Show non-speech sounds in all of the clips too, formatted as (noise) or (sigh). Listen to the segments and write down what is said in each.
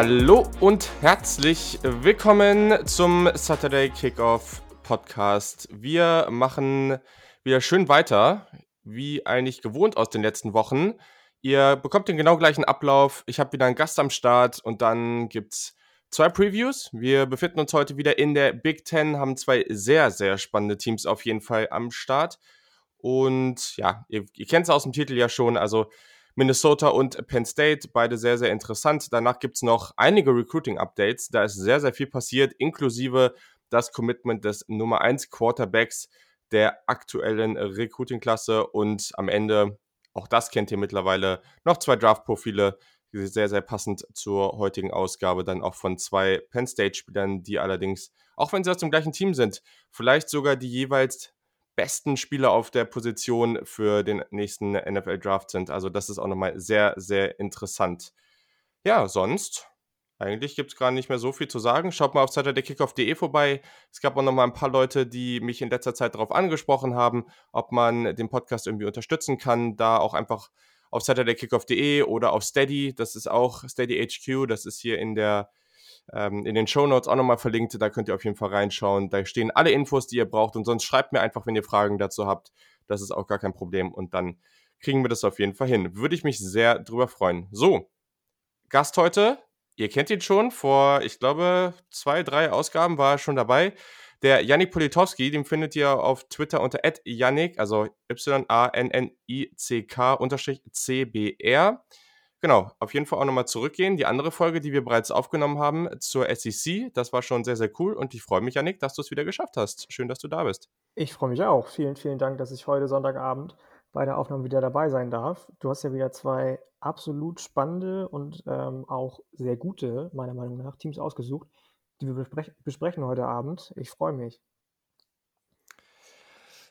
Hallo und herzlich willkommen zum Saturday Kickoff Podcast. Wir machen wieder schön weiter, wie eigentlich gewohnt aus den letzten Wochen. Ihr bekommt den genau gleichen Ablauf. Ich habe wieder einen Gast am Start und dann gibt's zwei Previews. Wir befinden uns heute wieder in der Big Ten, haben zwei sehr, sehr spannende Teams auf jeden Fall am Start. Und ja, ihr, ihr kennt es aus dem Titel ja schon, also Minnesota und Penn State, beide sehr, sehr interessant. Danach gibt es noch einige Recruiting-Updates. Da ist sehr, sehr viel passiert, inklusive das Commitment des Nummer 1 Quarterbacks der aktuellen Recruiting-Klasse und am Ende, auch das kennt ihr mittlerweile, noch zwei Draft-Profile, sehr, sehr passend zur heutigen Ausgabe, dann auch von zwei Penn State-Spielern, die allerdings, auch wenn sie aus dem gleichen Team sind, vielleicht sogar die jeweils besten Spieler auf der Position für den nächsten NFL-Draft sind. Also das ist auch nochmal sehr, sehr interessant. Ja, sonst eigentlich gibt es gar nicht mehr so viel zu sagen. Schaut mal auf SaturdayKickoff.de vorbei. Es gab auch noch mal ein paar Leute, die mich in letzter Zeit darauf angesprochen haben, ob man den Podcast irgendwie unterstützen kann. Da auch einfach auf SaturdayKickoff.de oder auf Steady. Das ist auch Steady HQ. Das ist hier in der ähm, in den Show Notes auch nochmal verlinkt. Da könnt ihr auf jeden Fall reinschauen. Da stehen alle Infos, die ihr braucht. Und sonst schreibt mir einfach, wenn ihr Fragen dazu habt. Das ist auch gar kein Problem. Und dann kriegen wir das auf jeden Fall hin. Würde ich mich sehr drüber freuen. So, Gast heute, Ihr kennt ihn schon, vor, ich glaube, zwei, drei Ausgaben war er schon dabei. Der Yannick Politowski, den findet ihr auf Twitter unter Yannick, also Y-A-N-N-I-C-K unterstrich C-B-R. Genau, auf jeden Fall auch nochmal zurückgehen. Die andere Folge, die wir bereits aufgenommen haben zur SEC, das war schon sehr, sehr cool und ich freue mich, Yannick, dass du es wieder geschafft hast. Schön, dass du da bist. Ich freue mich auch. Vielen, vielen Dank, dass ich heute Sonntagabend bei der Aufnahme wieder dabei sein darf. Du hast ja wieder zwei absolut spannende und ähm, auch sehr gute, meiner Meinung nach, Teams ausgesucht, die wir besprech besprechen heute Abend. Ich freue mich.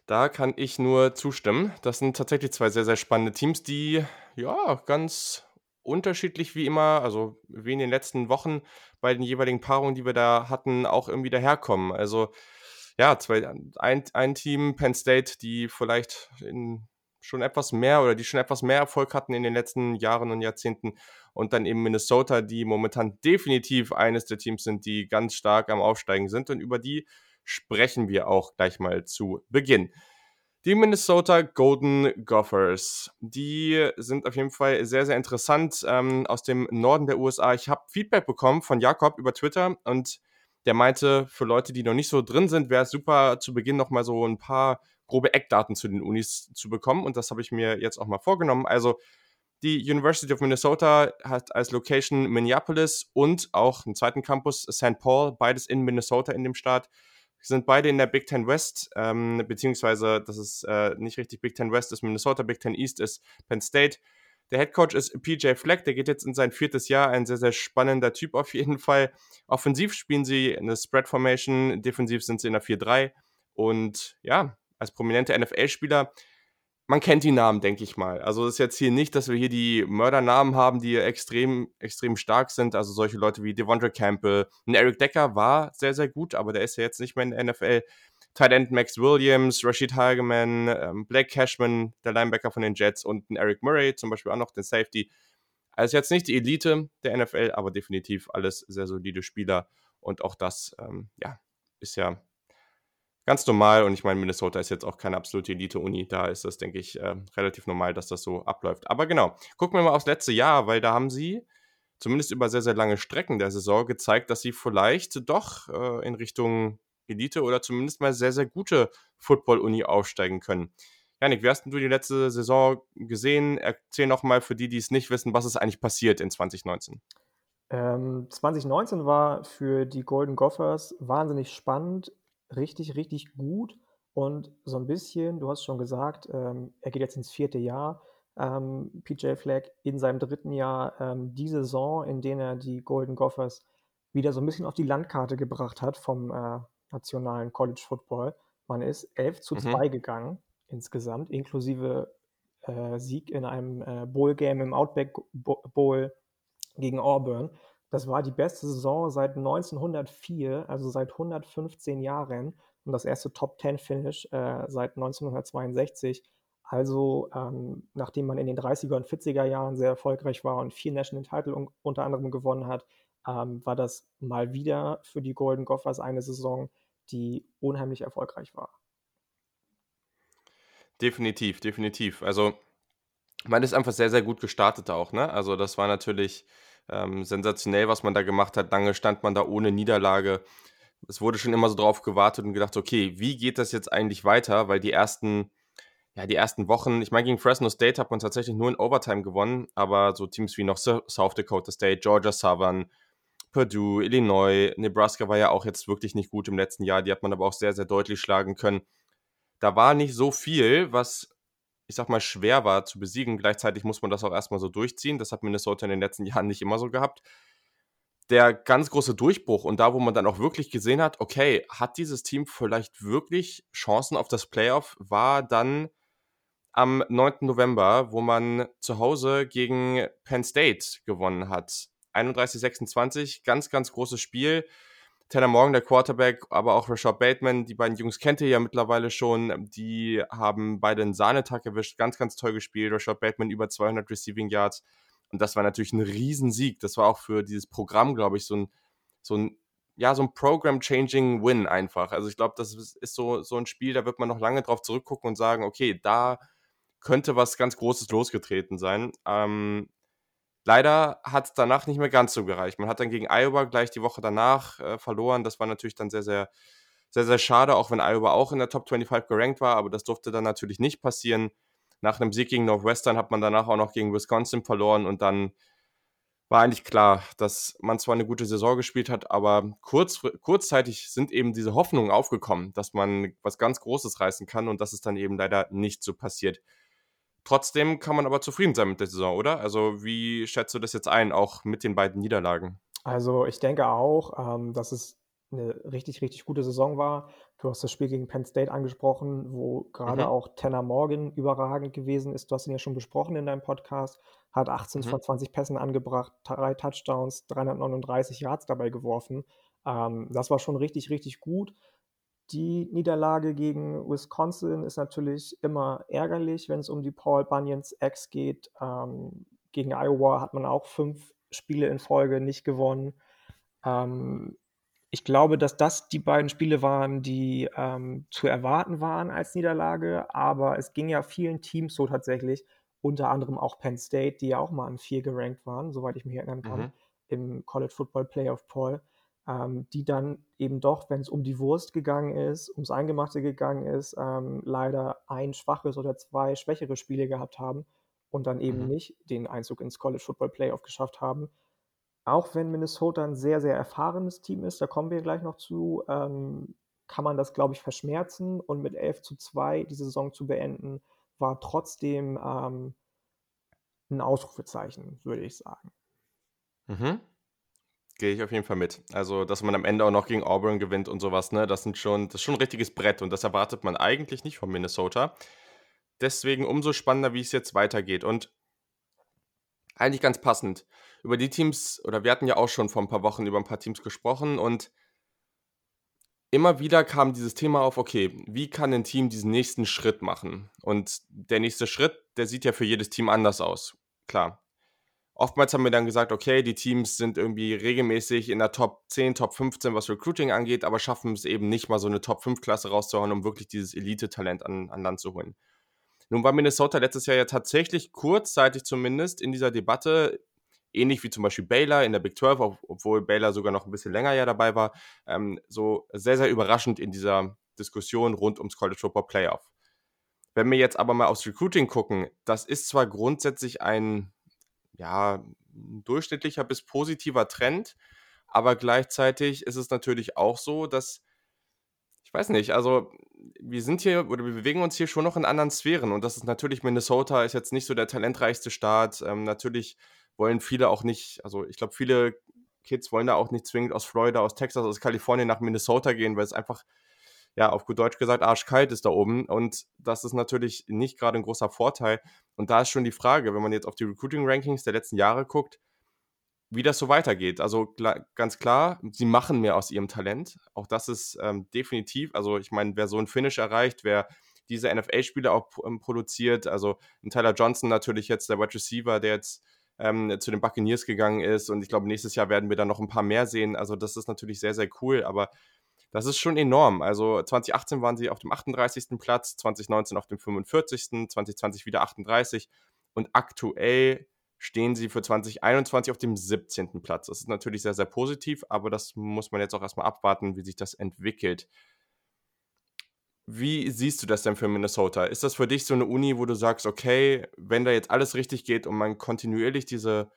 Da kann ich nur zustimmen. Das sind tatsächlich zwei sehr, sehr spannende Teams, die ja ganz unterschiedlich wie immer, also wie in den letzten Wochen bei den jeweiligen Paarungen, die wir da hatten, auch irgendwie daherkommen. Also ja, zwei, ein, ein Team, Penn State, die vielleicht in schon etwas mehr oder die schon etwas mehr Erfolg hatten in den letzten Jahren und Jahrzehnten. Und dann eben Minnesota, die momentan definitiv eines der Teams sind, die ganz stark am Aufsteigen sind. Und über die sprechen wir auch gleich mal zu Beginn. Die Minnesota Golden Gophers, die sind auf jeden Fall sehr, sehr interessant ähm, aus dem Norden der USA. Ich habe Feedback bekommen von Jakob über Twitter und der meinte, für Leute, die noch nicht so drin sind, wäre es super, zu Beginn noch mal so ein paar grobe Eckdaten zu den Unis zu bekommen. Und das habe ich mir jetzt auch mal vorgenommen. Also die University of Minnesota hat als Location Minneapolis und auch einen zweiten Campus St. Paul, beides in Minnesota in dem Staat. Sind beide in der Big Ten West, ähm, beziehungsweise das ist äh, nicht richtig Big Ten West, ist Minnesota, Big Ten East ist Penn State. Der Head Coach ist PJ Fleck, der geht jetzt in sein viertes Jahr, ein sehr, sehr spannender Typ auf jeden Fall. Offensiv spielen sie eine Spread Formation, defensiv sind sie in der 4-3 und ja, als prominente NFL-Spieler, man kennt die Namen, denke ich mal. Also es ist jetzt hier nicht, dass wir hier die Mördernamen haben, die extrem, extrem stark sind. Also solche Leute wie Devondre Campbell. Und Eric Decker war sehr, sehr gut, aber der ist ja jetzt nicht mehr in der NFL. Tight End Max Williams, Rashid Hageman, ähm, Blake Cashman, der Linebacker von den Jets und Eric Murray, zum Beispiel auch noch den Safety. Also jetzt nicht die Elite der NFL, aber definitiv alles sehr solide Spieler. Und auch das, ähm, ja, ist ja ganz normal. Und ich meine, Minnesota ist jetzt auch keine absolute Elite-Uni. Da ist das, denke ich, äh, relativ normal, dass das so abläuft. Aber genau, gucken wir mal aufs letzte Jahr, weil da haben sie zumindest über sehr, sehr lange Strecken der Saison gezeigt, dass sie vielleicht doch äh, in Richtung Elite oder zumindest mal sehr, sehr gute Football-Uni aufsteigen können. Janik, wie hast du die letzte Saison gesehen? Erzähl nochmal für die, die es nicht wissen, was ist eigentlich passiert in 2019? Ähm, 2019 war für die Golden Gophers wahnsinnig spannend richtig, richtig gut und so ein bisschen, du hast schon gesagt, ähm, er geht jetzt ins vierte Jahr. Ähm, PJ Fleck in seinem dritten Jahr ähm, die Saison, in der er die Golden Gophers wieder so ein bisschen auf die Landkarte gebracht hat vom äh, nationalen College Football. Man ist 11 zu mhm. 2 gegangen insgesamt, inklusive äh, Sieg in einem äh, Bowl-Game im Outback Bowl gegen Auburn. Das war die beste Saison seit 1904, also seit 115 Jahren und das erste Top-10-Finish äh, seit 1962. Also, ähm, nachdem man in den 30er und 40er Jahren sehr erfolgreich war und vier National Title un unter anderem gewonnen hat, ähm, war das mal wieder für die Golden Gophers eine Saison, die unheimlich erfolgreich war. Definitiv, definitiv. Also, man ist einfach sehr, sehr gut gestartet auch, ne? Also, das war natürlich, ähm, sensationell, was man da gemacht hat. Lange stand man da ohne Niederlage. Es wurde schon immer so drauf gewartet und gedacht: „Okay, wie geht das jetzt eigentlich weiter?“ Weil die ersten ja, die ersten Wochen ich meine, gegen Fresno State hat man tatsächlich nur in Overtime gewonnen, aber so Teams wie noch South Dakota State, Georgia Southern, Purdue, Illinois, Nebraska war ja auch jetzt wirklich nicht gut im letzten Jahr. Die hat man aber auch sehr, sehr deutlich schlagen können. Da war nicht so viel, was, ich sag mal, schwer war zu besiegen. Gleichzeitig muss man das auch erstmal so durchziehen. Das hat Minnesota in den letzten (laughs) Jahren nicht immer so gehabt. Der ganz große Durchbruch und da, wo man dann auch wirklich gesehen hat, okay, hat dieses Team vielleicht wirklich Chancen auf das Playoff, war dann am 9. November, wo man zu Hause gegen Penn State gewonnen hat. 31-26, ganz, ganz großes Spiel. Tanner Morgan, der Quarterback, aber auch Rashad Bateman, die beiden Jungs kennt ihr ja mittlerweile schon. Die haben beide einen Sahnetag erwischt, ganz, ganz toll gespielt. Rashad Bateman über 200 Receiving Yards. Und das war natürlich ein Riesensieg. Das war auch für dieses Programm, glaube ich, so ein, so ein, ja, so ein Program-Changing Win einfach. Also ich glaube, das ist so, so ein Spiel, da wird man noch lange drauf zurückgucken und sagen, okay, da könnte was ganz Großes losgetreten sein. Ähm, Leider hat es danach nicht mehr ganz so gereicht. Man hat dann gegen Iowa gleich die Woche danach äh, verloren. Das war natürlich dann sehr, sehr, sehr, sehr schade, auch wenn Iowa auch in der Top 25 gerankt war, aber das durfte dann natürlich nicht passieren. Nach einem Sieg gegen Northwestern hat man danach auch noch gegen Wisconsin verloren und dann war eigentlich klar, dass man zwar eine gute Saison gespielt hat, aber kurz, kurzzeitig sind eben diese Hoffnungen aufgekommen, dass man was ganz Großes reißen kann und das ist dann eben leider nicht so passiert. Trotzdem kann man aber zufrieden sein mit der Saison, oder? Also, wie schätzt du das jetzt ein, auch mit den beiden Niederlagen? Also, ich denke auch, ähm, dass es eine richtig, richtig gute Saison war. Du hast das Spiel gegen Penn State angesprochen, wo gerade Mhm. auch Tanner Morgan überragend gewesen ist. Du hast ihn ja schon besprochen in deinem Podcast, hat 18 Mhm. von 20 Pässen angebracht, 3 Touchdowns, 339 Yards dabei geworfen. Ähm, das war schon richtig, richtig gut. Die Niederlage gegen Wisconsin ist natürlich immer ärgerlich, wenn es um die Paul Bunyans Ex geht. Ähm, gegen Iowa hat man auch fünf Spiele in Folge nicht gewonnen. Ähm, ich glaube, dass das die beiden Spiele waren, die ähm, zu erwarten waren als Niederlage, aber es ging ja vielen Teams so tatsächlich, unter anderem auch Penn State, die ja auch mal an vier gerankt waren, soweit ich mich erinnern kann, Mhm. im College Football Playoff Poll ähm, die dann eben doch, wenn es um die Wurst gegangen ist, ums Eingemachte gegangen ist, ähm, leider ein schwaches oder zwei schwächere Spiele gehabt haben und dann eben Mhm. nicht den Einzug ins College Football Playoff geschafft haben. Auch wenn Minnesota ein sehr, sehr erfahrenes Team ist, da kommen wir gleich noch zu, ähm, kann man das, glaube ich, verschmerzen und mit 11 zu 2 die Saison zu beenden, war trotzdem ähm, 'n Ausrufezeichen, würde ich sagen. Mhm. Gehe ich auf jeden Fall mit. Also, dass man am Ende auch noch gegen Auburn gewinnt und sowas, ne? Das sind schon das ist schon 'n richtiges Brett und das erwartet man eigentlich nicht von Minnesota. Deswegen umso spannender, wie es jetzt weitergeht und eigentlich ganz passend. Über die Teams oder wir hatten ja auch schon vor ein paar Wochen über ein paar Teams gesprochen und immer wieder kam dieses Thema auf, okay, wie kann ein Team diesen nächsten Schritt machen? Und der nächste Schritt, der sieht ja für jedes Team anders aus. Klar. Oftmals haben wir dann gesagt, okay, die Teams sind irgendwie regelmäßig in der Top 10, Top 15, was Recruiting angeht, aber schaffen es eben nicht mal so eine Top 5 Klasse rauszuhauen, um wirklich dieses Elite-Talent an, an Land zu holen. Nun war Minnesota letztes Jahr ja tatsächlich kurzzeitig zumindest in dieser Debatte, ähnlich wie zum Beispiel Baylor in der Big 12, ob, obwohl Baylor sogar noch ein bisschen länger ja dabei war, ähm, so sehr, sehr überraschend in dieser Diskussion rund ums College Football Playoff. Wenn wir jetzt aber mal aufs Recruiting gucken, das ist zwar grundsätzlich ein ja, durchschnittlicher bis positiver Trend, aber gleichzeitig ist es natürlich auch so, dass ich weiß nicht, also wir sind hier oder wir bewegen uns hier schon noch in anderen Sphären und das ist natürlich Minnesota ist jetzt nicht so der talentreichste Staat. Ähm, natürlich wollen viele auch nicht, also ich glaube, viele Kids wollen da auch nicht zwingend aus Florida, aus Texas, aus Kalifornien nach Minnesota gehen, weil es einfach, ja, auf gut Deutsch gesagt, arschkalt ist da oben. Und das ist natürlich nicht gerade ein großer Vorteil. Und da ist schon die Frage, wenn man jetzt auf die Recruiting-Rankings der letzten Jahre guckt, wie das so weitergeht. Also ganz klar, sie machen mehr aus ihrem Talent. Auch das ist ähm, definitiv, also ich meine, wer so ein Finish erreicht, wer diese NFL-Spiele auch ähm, produziert, also ein Tyler Johnson natürlich jetzt, der Wide Receiver, der jetzt ähm, zu den Buccaneers gegangen ist. Und ich glaube, nächstes Jahr werden wir da noch ein paar mehr sehen. Also das ist natürlich sehr, sehr cool. Aber das ist schon enorm. Also 2018 waren sie auf dem 38. Platz, 2019 auf dem 45., 2020 wieder 38 und aktuell stehen sie für 2021 auf dem 17. Platz. Das ist natürlich sehr, sehr positiv, aber das muss man jetzt auch erstmal abwarten, wie sich das entwickelt. Wie siehst du das denn für Minnesota? Ist das für dich so eine Uni, wo du sagst, okay, wenn da jetzt alles richtig geht und man kontinuierlich diese,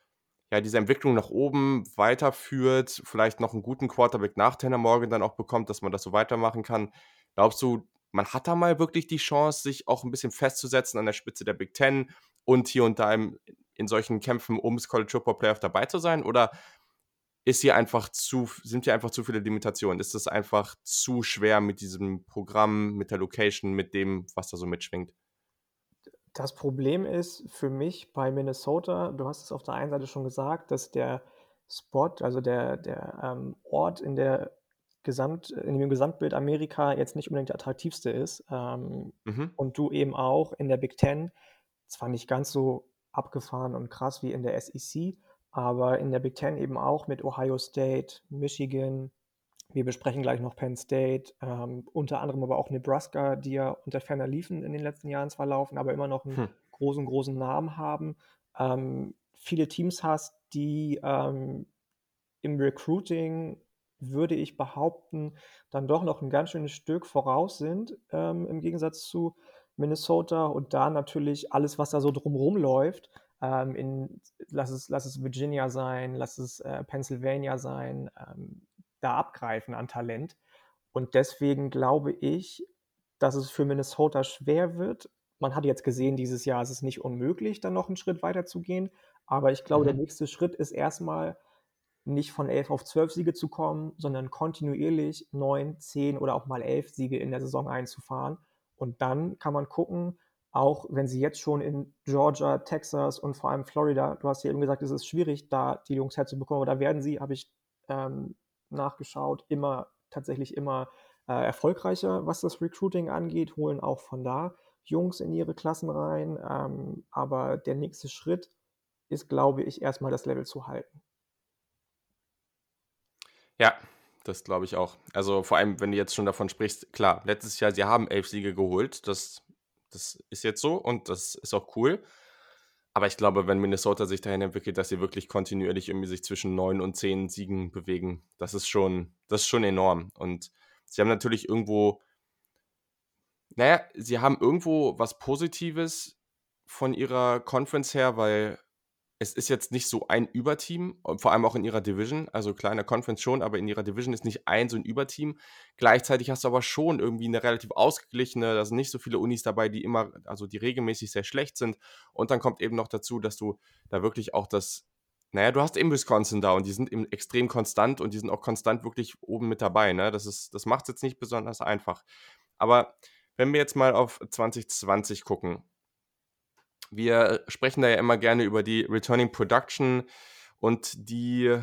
ja, diese Entwicklung nach oben weiterführt, vielleicht noch einen guten Quarterback nach Tanner Morgan dann auch bekommt, dass man das so weitermachen kann, glaubst du, man hat da mal wirklich die Chance, sich auch ein bisschen festzusetzen an der Spitze der Big Ten und hier und da im, in solchen Kämpfen ums College Football Playoff dabei zu sein? Oder ist hier einfach zu, sind hier einfach zu viele Limitationen? Ist es einfach zu schwer mit diesem Programm, mit der Location, mit dem, was da so mitschwingt? Das Problem ist für mich bei Minnesota, du hast es auf der einen Seite schon gesagt, dass der Spot, also der, der ähm, Ort in, der Gesamt, in dem Gesamtbild Amerika jetzt nicht unbedingt der attraktivste ist. Ähm, mhm. Und du eben auch in der Big Ten, zwar nicht ganz so abgefahren und krass wie in der SEC, aber in der Big Ten eben auch mit Ohio State, Michigan. Wir besprechen gleich noch Penn State, ähm, unter anderem aber auch Nebraska, die ja unter ferner liefen in den letzten Jahren zwar laufen, aber immer noch einen hm. großen, großen Namen haben. Ähm, viele Teams hast, die ähm, im Recruiting, würde ich behaupten, dann doch noch ein ganz schönes Stück voraus sind, ähm, im Gegensatz zu Minnesota und da natürlich alles, was da so drumherum läuft, ähm, in, lass, es, lass es Virginia sein, lass es äh, Pennsylvania sein, ähm, da abgreifen an Talent. Und deswegen glaube ich, dass es für Minnesota schwer wird. Man hat jetzt gesehen, dieses Jahr ist es nicht unmöglich, dann noch einen Schritt weiter zu gehen. Aber ich glaube, mhm. der nächste Schritt ist erstmal nicht von 11 auf 12 Siege zu kommen, sondern kontinuierlich 9, 10 oder auch mal 11 Siege in der Saison einzufahren. Und dann kann man gucken, auch wenn sie jetzt schon in Georgia, Texas und vor allem Florida, du hast ja eben gesagt, es ist schwierig, da die Jungs herzubekommen, aber da werden sie, habe ich ähm, nachgeschaut, immer tatsächlich immer äh, erfolgreicher, was das Recruiting angeht, holen auch von da Jungs in ihre Klassen rein. Ähm, aber der nächste Schritt ist, glaube ich, erstmal das Level zu halten. Ja, das glaube ich auch. Also vor allem, wenn du jetzt schon davon sprichst, klar, letztes Jahr, sie haben elf Siege geholt. Das das ist jetzt so und das ist auch cool. Aber ich glaube, wenn Minnesota sich dahin entwickelt, dass sie wirklich kontinuierlich irgendwie sich zwischen neun und zehn Siegen bewegen, das ist schon, das ist schon enorm. Und sie haben natürlich irgendwo, naja, sie haben irgendwo was Positives von ihrer Conference her, weil es ist jetzt nicht so ein Überteam, vor allem auch in ihrer Division. Also kleiner Conference schon, aber in ihrer Division ist nicht ein so ein Überteam. Gleichzeitig hast du aber schon irgendwie eine relativ ausgeglichene, da sind nicht so viele Unis dabei, die immer, also die regelmäßig sehr schlecht sind. Und dann kommt eben noch dazu, dass du da wirklich auch das, naja, du hast eben Wisconsin da und die sind eben extrem konstant und die sind auch konstant wirklich oben mit dabei. Ne? Das, das macht es jetzt nicht besonders einfach. Aber wenn wir jetzt mal auf 2020 gucken, wir sprechen da ja immer gerne über die Returning Production und die,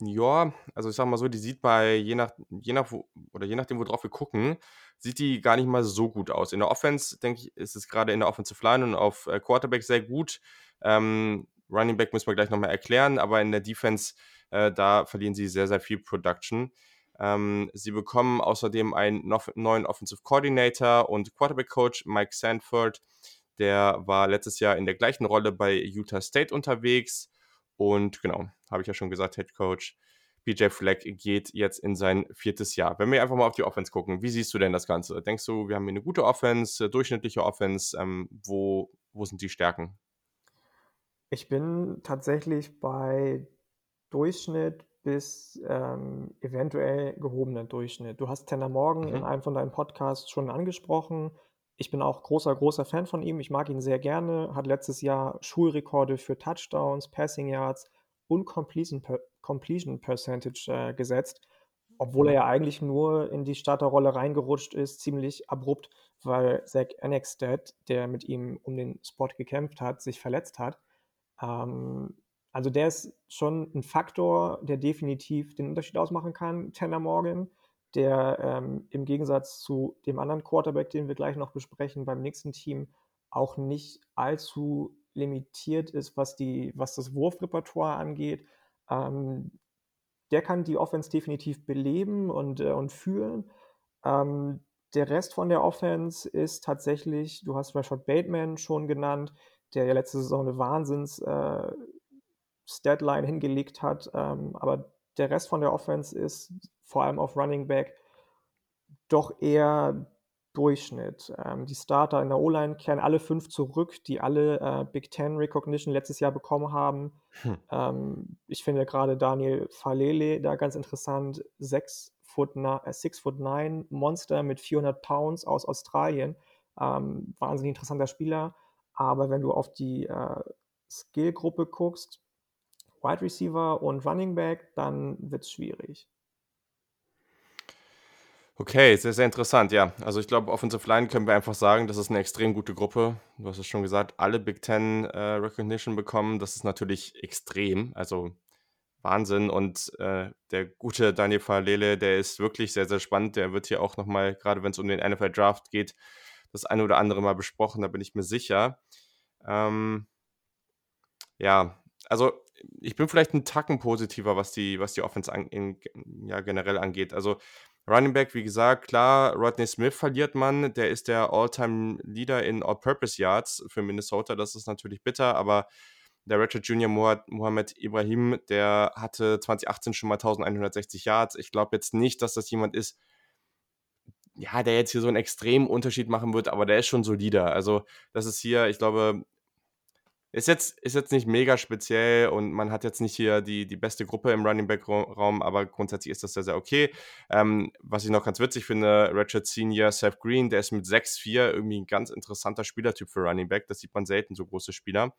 ja, also ich sag mal so, die sieht bei je nach, je nach oder je nachdem, worauf wir gucken, sieht die gar nicht mal so gut aus. In der Offense, denke ich, ist es gerade in der Offensive Line und auf äh, Quarterback sehr gut. Ähm, Running Back müssen wir gleich nochmal erklären, aber in der Defense, äh, da verlieren sie sehr, sehr viel Production. Ähm, sie bekommen außerdem einen neuen Offensive Coordinator und Quarterback Coach, Mike Sanford. Der war letztes Jahr in der gleichen Rolle bei Utah State unterwegs. Und genau, habe ich ja schon gesagt, Head Coach PJ Fleck geht jetzt in sein viertes Jahr. Wenn wir einfach mal auf die Offense gucken, wie siehst du denn das Ganze? Denkst du, wir haben hier eine gute Offense, durchschnittliche Offense? Ähm, wo, wo sind die Stärken? Ich bin tatsächlich bei Durchschnitt bis ähm, eventuell gehobener Durchschnitt. Du hast Tanner Morgan mhm. in einem von deinen Podcasts schon angesprochen. Ich bin auch großer, großer Fan von ihm. Ich mag ihn sehr gerne. Hat letztes Jahr Schulrekorde für Touchdowns, Passing Yards und Completion, Completion Percentage äh, gesetzt. Obwohl er ja eigentlich nur in die Starterrolle reingerutscht ist, ziemlich abrupt, weil Zach Annexted, der mit ihm um den Spot gekämpft hat, sich verletzt hat. Ähm, also der ist schon ein Faktor, der definitiv den Unterschied ausmachen kann, Tanner Morgan der ähm, im Gegensatz zu dem anderen Quarterback, den wir gleich noch besprechen, beim nächsten Team auch nicht allzu limitiert ist, was die was das Wurfrepertoire angeht. Ähm, der kann die Offense definitiv beleben und, äh, und führen. Ähm, der Rest von der Offense ist tatsächlich du hast Rashad Bateman schon genannt, der ja letzte Saison 'ne Wahnsinns äh, Statline hingelegt hat, ähm, aber der Rest von der Offense ist vor allem auf Running Back doch eher Durchschnitt. Ähm, die Starter in der O-Line kehren alle 5 zurück, die alle, äh, Big Ten Recognition letztes Jahr bekommen haben. Hm. Ähm, ich finde grade Daniel Faalele da ganz interessant, 6 Foot na äh, 6 Foot 9 Monster mit 400 Pounds aus Australien. Ähm, wahnsinnig interessanter Spieler. Aber wenn du auf die, äh, Skillgruppe guckst, Wide Receiver und Running Back, dann wird's schwierig. Okay, sehr, sehr interessant, ja. Also, ich glaube, Offensive Line können wir einfach sagen, das ist 'ne extrem gute Gruppe. Du hast es schon gesagt, alle Big Ten, äh, Recognition bekommen. Das ist natürlich extrem, also Wahnsinn. Und, äh, der gute Daniel Faalele, der ist wirklich sehr, sehr spannend. Der wird hier auch noch mal, grade wenn's um den NFL Draft geht, das eine oder andere Mal besprochen, da bin ich mir sicher. Ähm ja, also, ich bin vielleicht 'n Tacken positiver, was die was die Offense an in ja, generell angeht. Also, Running Back, wie gesagt, klar, Rodney Smith verliert man. Der ist der All-Time-Leader in All-Purpose Yards für Minnesota. Das ist natürlich bitter, aber der Redshirt Junior Moha Mohamed Ibrahim, der hatte 2018 schon mal 1.160 Yards. Ich glaube jetzt nicht, dass das jemand ist ja, der jetzt hier so 'n extremen Unterschied machen wird, aber der ist schon solider. Also, das ist hier ich glaube ist jetzt ist jetzt nicht mega speziell und man hat jetzt nicht hier die die beste Gruppe im Running Back Raum, aber grundsätzlich ist das sehr, sehr okay. Ähm, was ich noch ganz witzig finde, Redshirt Senior Seth Green, der ist mit 6'4 irgendwie 'n ganz interessanter Spielertyp für Running Back. Das sieht man selten, so große Spieler.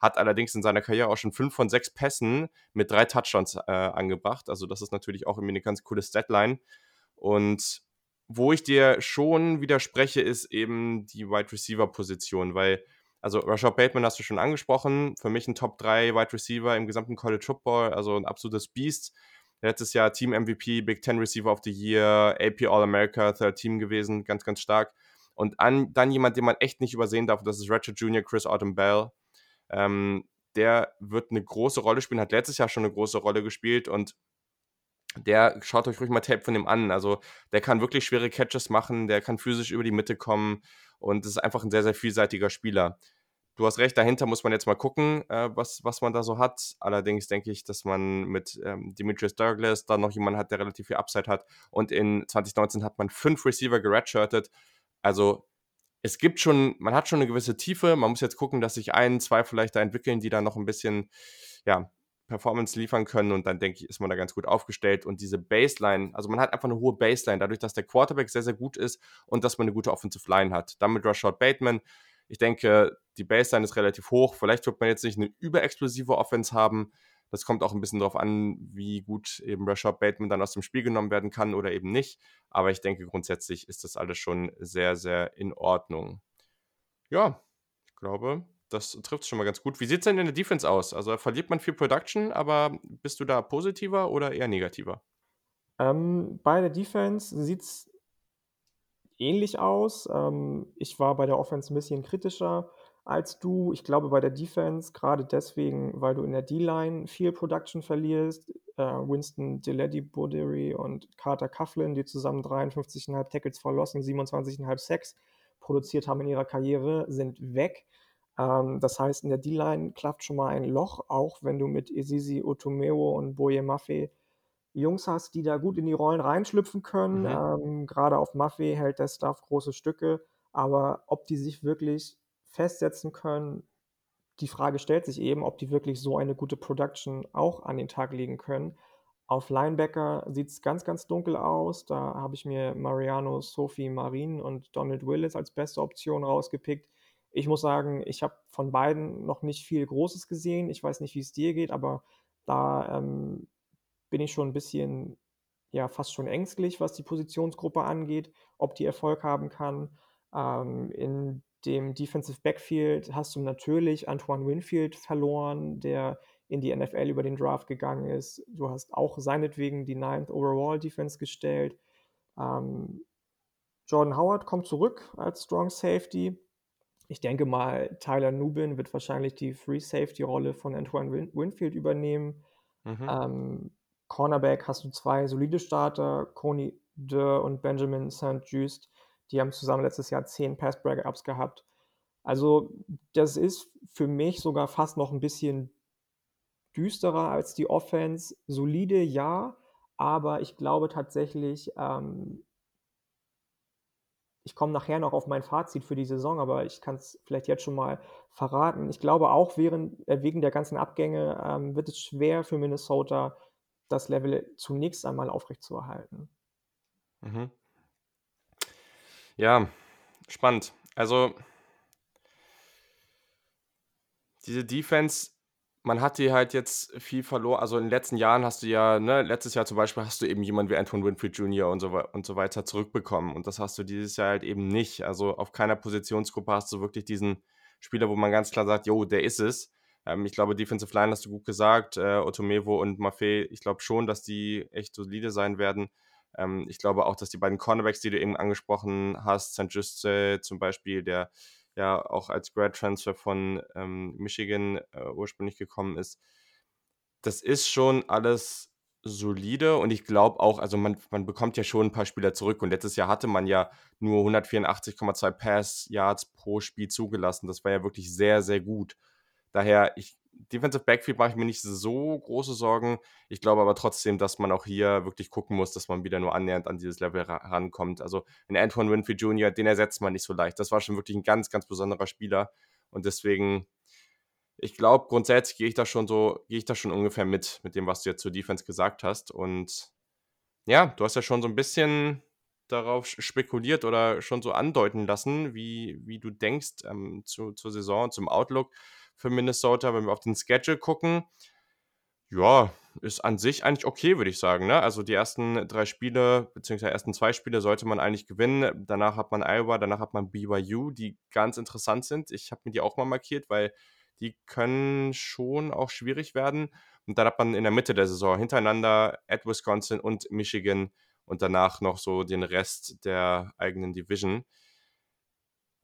Hat allerdings in seiner Karriere auch schon 5 von 6 Pässen mit 3 Touchdowns, äh, angebracht. Also, das ist natürlich auch irgendwie 'ne ganz coole Statline. Und wo ich dir schon widerspreche, ist eben die Wide Receiver Position, weil also, Rashad Bateman hast du schon angesprochen. Für mich 'n Top 3 Wide Receiver im gesamten College Football, also 'n absolutes Biest. Letztes Jahr Team MVP, Big Ten Receiver of the Year, AP All-America, Third Team gewesen, ganz, ganz stark. Und an dann jemand, den man echt nicht übersehen darf, das ist Redshirt Junior Chris Autman-Bell. Ähm, der wird 'ne große Rolle spielen, hat letztes Jahr schon 'ne große Rolle gespielt und der schaut euch ruhig mal Tape von dem an. Also, der kann wirklich schwere Catches machen, der kann physisch über die Mitte kommen und ist einfach 'n sehr, sehr vielseitiger Spieler. Du hast recht, dahinter muss man jetzt mal gucken, äh, was was man da so hat. Allerdings denke ich, dass man mit, ähm, Demetrius Douglas da noch jemanden hat, der relativ viel Upside hat. Und in 2019 hat man 5 Receiver geredshirtet. Also, es gibt schon man hat schon 'ne gewisse Tiefe. Man muss jetzt gucken, dass sich 1, 2 vielleicht da entwickeln, die da noch 'n bisschen, ja, Performance liefern können und dann denke ich, ist man da ganz gut aufgestellt. Und diese Baseline also, man hat einfach 'ne hohe Baseline dadurch, dass der Quarterback sehr, sehr gut ist und dass man 'ne gute Offensive Line hat. Dann mit Rashad Bateman ich denke, die Baseline ist relativ hoch. Vielleicht wird man jetzt nicht 'ne überexplosive Offense haben. Das kommt auch 'n bisschen drauf an, wie gut eben Rashad Bateman dann aus dem Spiel genommen werden kann oder eben nicht. Aber ich denke, grundsätzlich ist das alles schon sehr, sehr in Ordnung. Ja, ich glaube, das trifft's schon mal ganz gut. Wie sieht's denn in der Defense aus? Also, verliert man viel Production, aber bist du da positiver oder eher negativer? Ähm, bei der Defense sieht's ähnlich aus. Ähm, ich war bei der Offense 'n bisschen kritischer als du. Ich glaube, bei der Defense, grade deswegen, weil du in der D-Line viel Production verlierst, äh, Winston Deleddy-Boudry und Carter Coughlin, die zusammen 53,5 Tackles for Loss und 27,5 Sacks produziert haben in ihrer Karriere, sind weg. Ähm, das heißt, in der D-Line klafft schon mal ein Loch, auch wenn du mit Esezi Otomewo und Boye Mafe Jungs hast, die da gut in die Rollen reinschlüpfen können. Mhm. Ähm, grade auf Mafe hält der Staff große Stücke, aber ob die sich wirklich festsetzen können, die Frage stellt sich eben, ob die wirklich so eine gute Production auch an den Tag legen können. Auf Linebacker sieht's ganz, ganz dunkel aus. Da habe ich mir Mariano Sophie Marin und Donald Willis als beste Option rausgepickt. Ich muss sagen, ich habe von beiden noch nicht viel Großes gesehen. Ich weiß nicht, wie's dir geht, aber da, ähm, bin ich schon 'n bisschen ja, fast schon ängstlich, was die Positionsgruppe angeht, ob die Erfolg haben kann. Ähm, in dem Defensive Backfield hast du natürlich Antoine Winfield verloren, der in die NFL über den Draft gegangen ist. Du hast auch seinetwegen die 9th Overall Defense gestellt. Ähm, Jordan Howard kommt zurück als Strong Safety. Ich denke mal, Tyler Nubin wird wahrscheinlich die Free Safety-Rolle von Antoine Win Winfield übernehmen. Mhm. Ähm, Cornerback hast du zwei solide Starter, Coney Durr und Benjamin St. Just. Die haben zusammen letztes Jahr zehn Pass-Breakups gehabt. Also, das ist für mich sogar fast noch ein bisschen düsterer als die Offense. Solide, ja, aber ich glaube tatsächlich, ähm ich komme nachher noch auf mein Fazit für die Saison, aber ich kann es vielleicht jetzt schon mal verraten. Ich glaube auch während äh, wegen der ganzen Abgänge, ähm, wird es schwer für Minnesota, das Level zunächst einmal aufrechtzuerhalten. Mhm. Ja, spannend. Also diese Defense man hat die halt jetzt viel verloren. Also in den letzten Jahren hast du ja, ne, letztes Jahr zum Beispiel hast du eben jemanden wie Antoine Winfrey Jr. und so, und so weiter zurückbekommen. Und das hast du dieses Jahr halt eben nicht. Also auf keiner Positionsgruppe hast du wirklich diesen Spieler, wo man ganz klar sagt, jo, der ist es. Ähm, ich glaube, Defensive Line hast du gut gesagt. Äh, Otomevo und Maffei, ich glaube schon, dass die echt solide sein werden. Ähm, ich glaube auch, dass die beiden Cornerbacks, die du eben angesprochen hast, St. Juste zum Beispiel, der ja auch als Grad Transfer von ähm, Michigan äh, ursprünglich gekommen ist. Das ist schon alles solide und ich glaube auch, also man, man bekommt ja schon ein paar Spieler zurück und letztes Jahr hatte man ja nur 184,2 Pass Yards pro Spiel zugelassen. Das war ja wirklich sehr, sehr gut. Daher, ich Defensive Backfield mache ich mir nicht so große Sorgen. Ich glaube aber trotzdem, dass man auch hier wirklich gucken muss, dass man wieder nur annähernd an dieses Level rankommt. Also in Antoine Winfrey Jr., den ersetzt man nicht so leicht. Das war schon wirklich ein ganz, ganz besonderer Spieler. Und deswegen, ich glaube, grundsätzlich gehe ich da schon so, gehe ich da schon ungefähr mit, mit dem, was du jetzt zur Defense gesagt hast. Und ja, du hast ja schon so ein bisschen darauf spekuliert oder schon so andeuten lassen, wie, wie du denkst ähm, zu, zur Saison, zum Outlook für Minnesota. Wenn wir auf den Schedule gucken, ja, ist an sich eigentlich okay, würde ich sagen. Ne? Also die ersten drei Spiele, beziehungsweise ersten zwei Spiele sollte man eigentlich gewinnen. Danach hat man Iowa, danach hat man BYU, die ganz interessant sind. Ich habe mir die auch mal markiert, weil die können schon auch schwierig werden. Und dann hat man in der Mitte der Saison hintereinander at Wisconsin und Michigan und danach noch so den Rest der eigenen Division.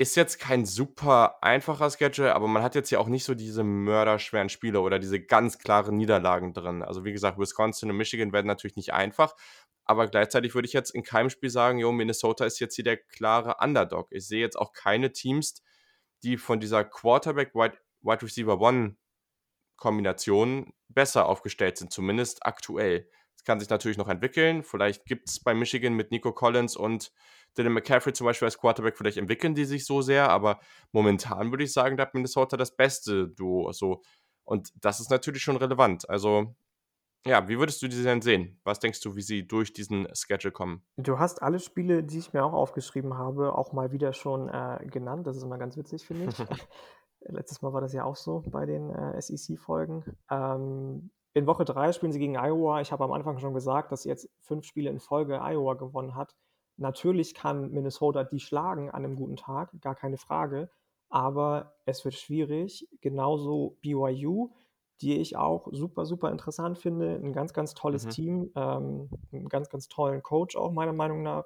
Ist jetzt kein super einfacher Schedule, aber man hat jetzt ja auch nicht so diese mörderschweren Spiele oder diese ganz klaren Niederlagen drin. Also wie gesagt, Wisconsin und Michigan werden natürlich nicht einfach, aber gleichzeitig würde ich jetzt in keinem Spiel sagen, jo, Minnesota ist jetzt hier der klare Underdog. Ich sehe jetzt auch keine Teams, die von dieser Quarterback-Wide Wide Receiver One Kombination besser aufgestellt sind, zumindest aktuell. Das kann sich natürlich noch entwickeln. Vielleicht gibt es bei Michigan mit Nico Collins und Dylan McCaffrey zum Beispiel als Quarterback, vielleicht entwickeln die sich so sehr, aber momentan würde ich sagen, da hat Minnesota das beste Duo. So. Und das ist natürlich schon relevant. Also, ja, wie würdest du diese denn sehen? Was denkst du, wie sie durch diesen Schedule kommen? Du hast alle Spiele, die ich mir auch aufgeschrieben habe, auch mal wieder schon äh, genannt. Das ist immer ganz witzig, finde ich. (laughs) Letztes Mal war das ja auch so bei den äh, SEC-Folgen. Ähm, in Woche 3 spielen sie gegen Iowa. Ich habe am Anfang schon gesagt, dass sie jetzt fünf Spiele in Folge Iowa gewonnen hat. Natürlich kann Minnesota die schlagen an einem guten Tag, gar keine Frage, aber es wird schwierig. Genauso BYU, die ich auch super, super interessant finde. Ein ganz, ganz tolles mhm. Team, ähm, einen ganz, ganz tollen Coach auch meiner Meinung nach.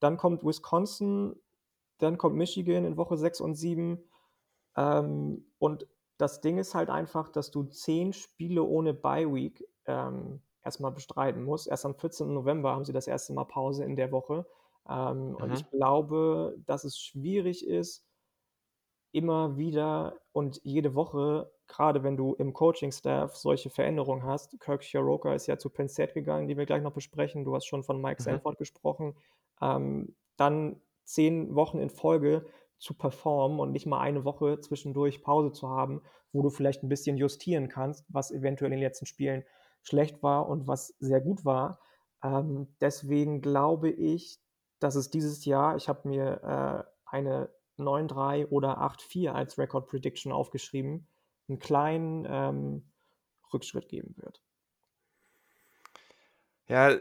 Dann kommt Wisconsin, dann kommt Michigan in Woche 6 und 7. Ähm, und das Ding ist halt einfach, dass du zehn Spiele ohne Bye Week ähm, erstmal bestreiten muss. Erst am 14. November haben sie das erste Mal Pause in der Woche. Ähm, mhm. Und ich glaube, dass es schwierig ist, immer wieder und jede Woche, gerade wenn du im Coaching-Staff solche Veränderungen hast. Kirk Chiroka ist ja zu Penn State gegangen, die wir gleich noch besprechen. Du hast schon von Mike mhm. Sanford gesprochen. Ähm, dann zehn Wochen in Folge zu performen und nicht mal eine Woche zwischendurch Pause zu haben, wo du vielleicht ein bisschen justieren kannst, was eventuell in den letzten Spielen schlecht war und was sehr gut war. Ähm, deswegen glaube ich, dass es dieses Jahr, ich habe mir äh, eine 9-3 oder 8-4 als Record Prediction aufgeschrieben, einen kleinen ähm, Rückschritt geben wird. Ja,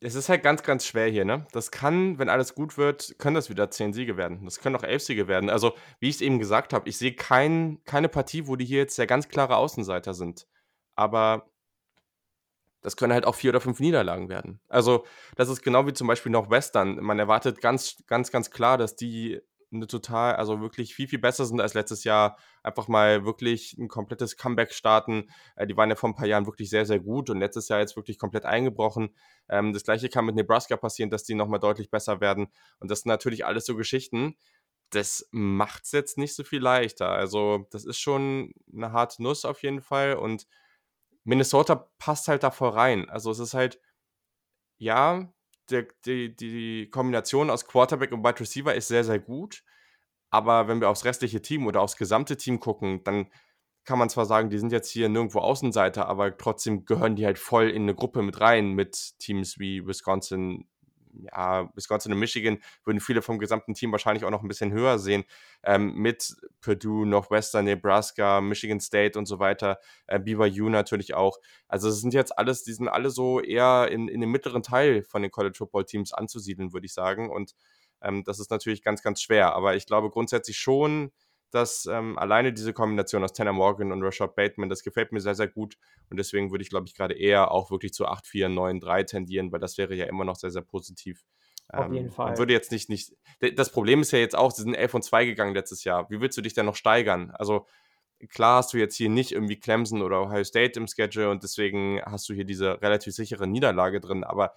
es ist halt ganz, ganz schwer hier, ne? Das kann, wenn alles gut wird, können das wieder 10 Siege werden. Das können auch 11 Siege werden. Also, wie ich es eben gesagt habe, ich sehe kein, keine Partie, wo die hier jetzt der ganz klare Außenseiter sind. Aber das können halt auch vier oder fünf Niederlagen werden. Also, das ist genau wie zum Beispiel noch Western. Man erwartet ganz, ganz, ganz klar, dass die eine total also, wirklich viel, viel besser sind als letztes Jahr. Einfach mal wirklich ein komplettes Comeback starten. Äh, die waren ja vor ein paar Jahren wirklich sehr, sehr gut und letztes Jahr jetzt wirklich komplett eingebrochen. Ähm, das Gleiche kann mit Nebraska passieren, dass die noch mal deutlich besser werden und das sind natürlich alles so Geschichten, das macht es jetzt nicht so viel leichter. Also, das ist schon eine harte Nuss auf jeden Fall und Minnesota passt halt da voll rein. Also, es ist halt ja, der die die Kombination aus Quarterback und Wide Receiver ist sehr, sehr gut, aber wenn wir aufs restliche Team oder aufs gesamte Team gucken, dann kann man zwar sagen, die sind jetzt hier nirgendwo Außenseiter, aber trotzdem gehören die halt voll in eine Gruppe mit rein mit Teams wie Wisconsin, ja, Wisconsin und Michigan würden viele vom gesamten Team wahrscheinlich auch noch ein bisschen höher sehen, ähm, mit Purdue, Northwestern, Nebraska, Michigan State und so weiter, äh, BYU natürlich auch. Also es sind jetzt alles, die sind alle so eher in, in dem mittleren Teil von den College Football Teams anzusiedeln, würde ich sagen. Und ähm, das ist natürlich ganz, ganz schwer. Aber ich glaube grundsätzlich schon, dass ähm, alleine diese Kombination aus Tanner Morgan und Rashad Bateman, das gefällt mir sehr, sehr gut. Und deswegen würde ich, glaube ich, gerade eher auch wirklich zu 8, 4, 9, 3 tendieren, weil das wäre ja immer noch sehr, sehr positiv. Auf ähm, jeden Fall. Würde jetzt nicht, nicht. Das Problem ist ja jetzt auch, sie sind 11 und 2 gegangen letztes Jahr. Wie willst du dich denn noch steigern? Also, klar hast du jetzt hier nicht irgendwie Clemson oder Ohio State im Schedule und deswegen hast du hier diese relativ sichere Niederlage drin, aber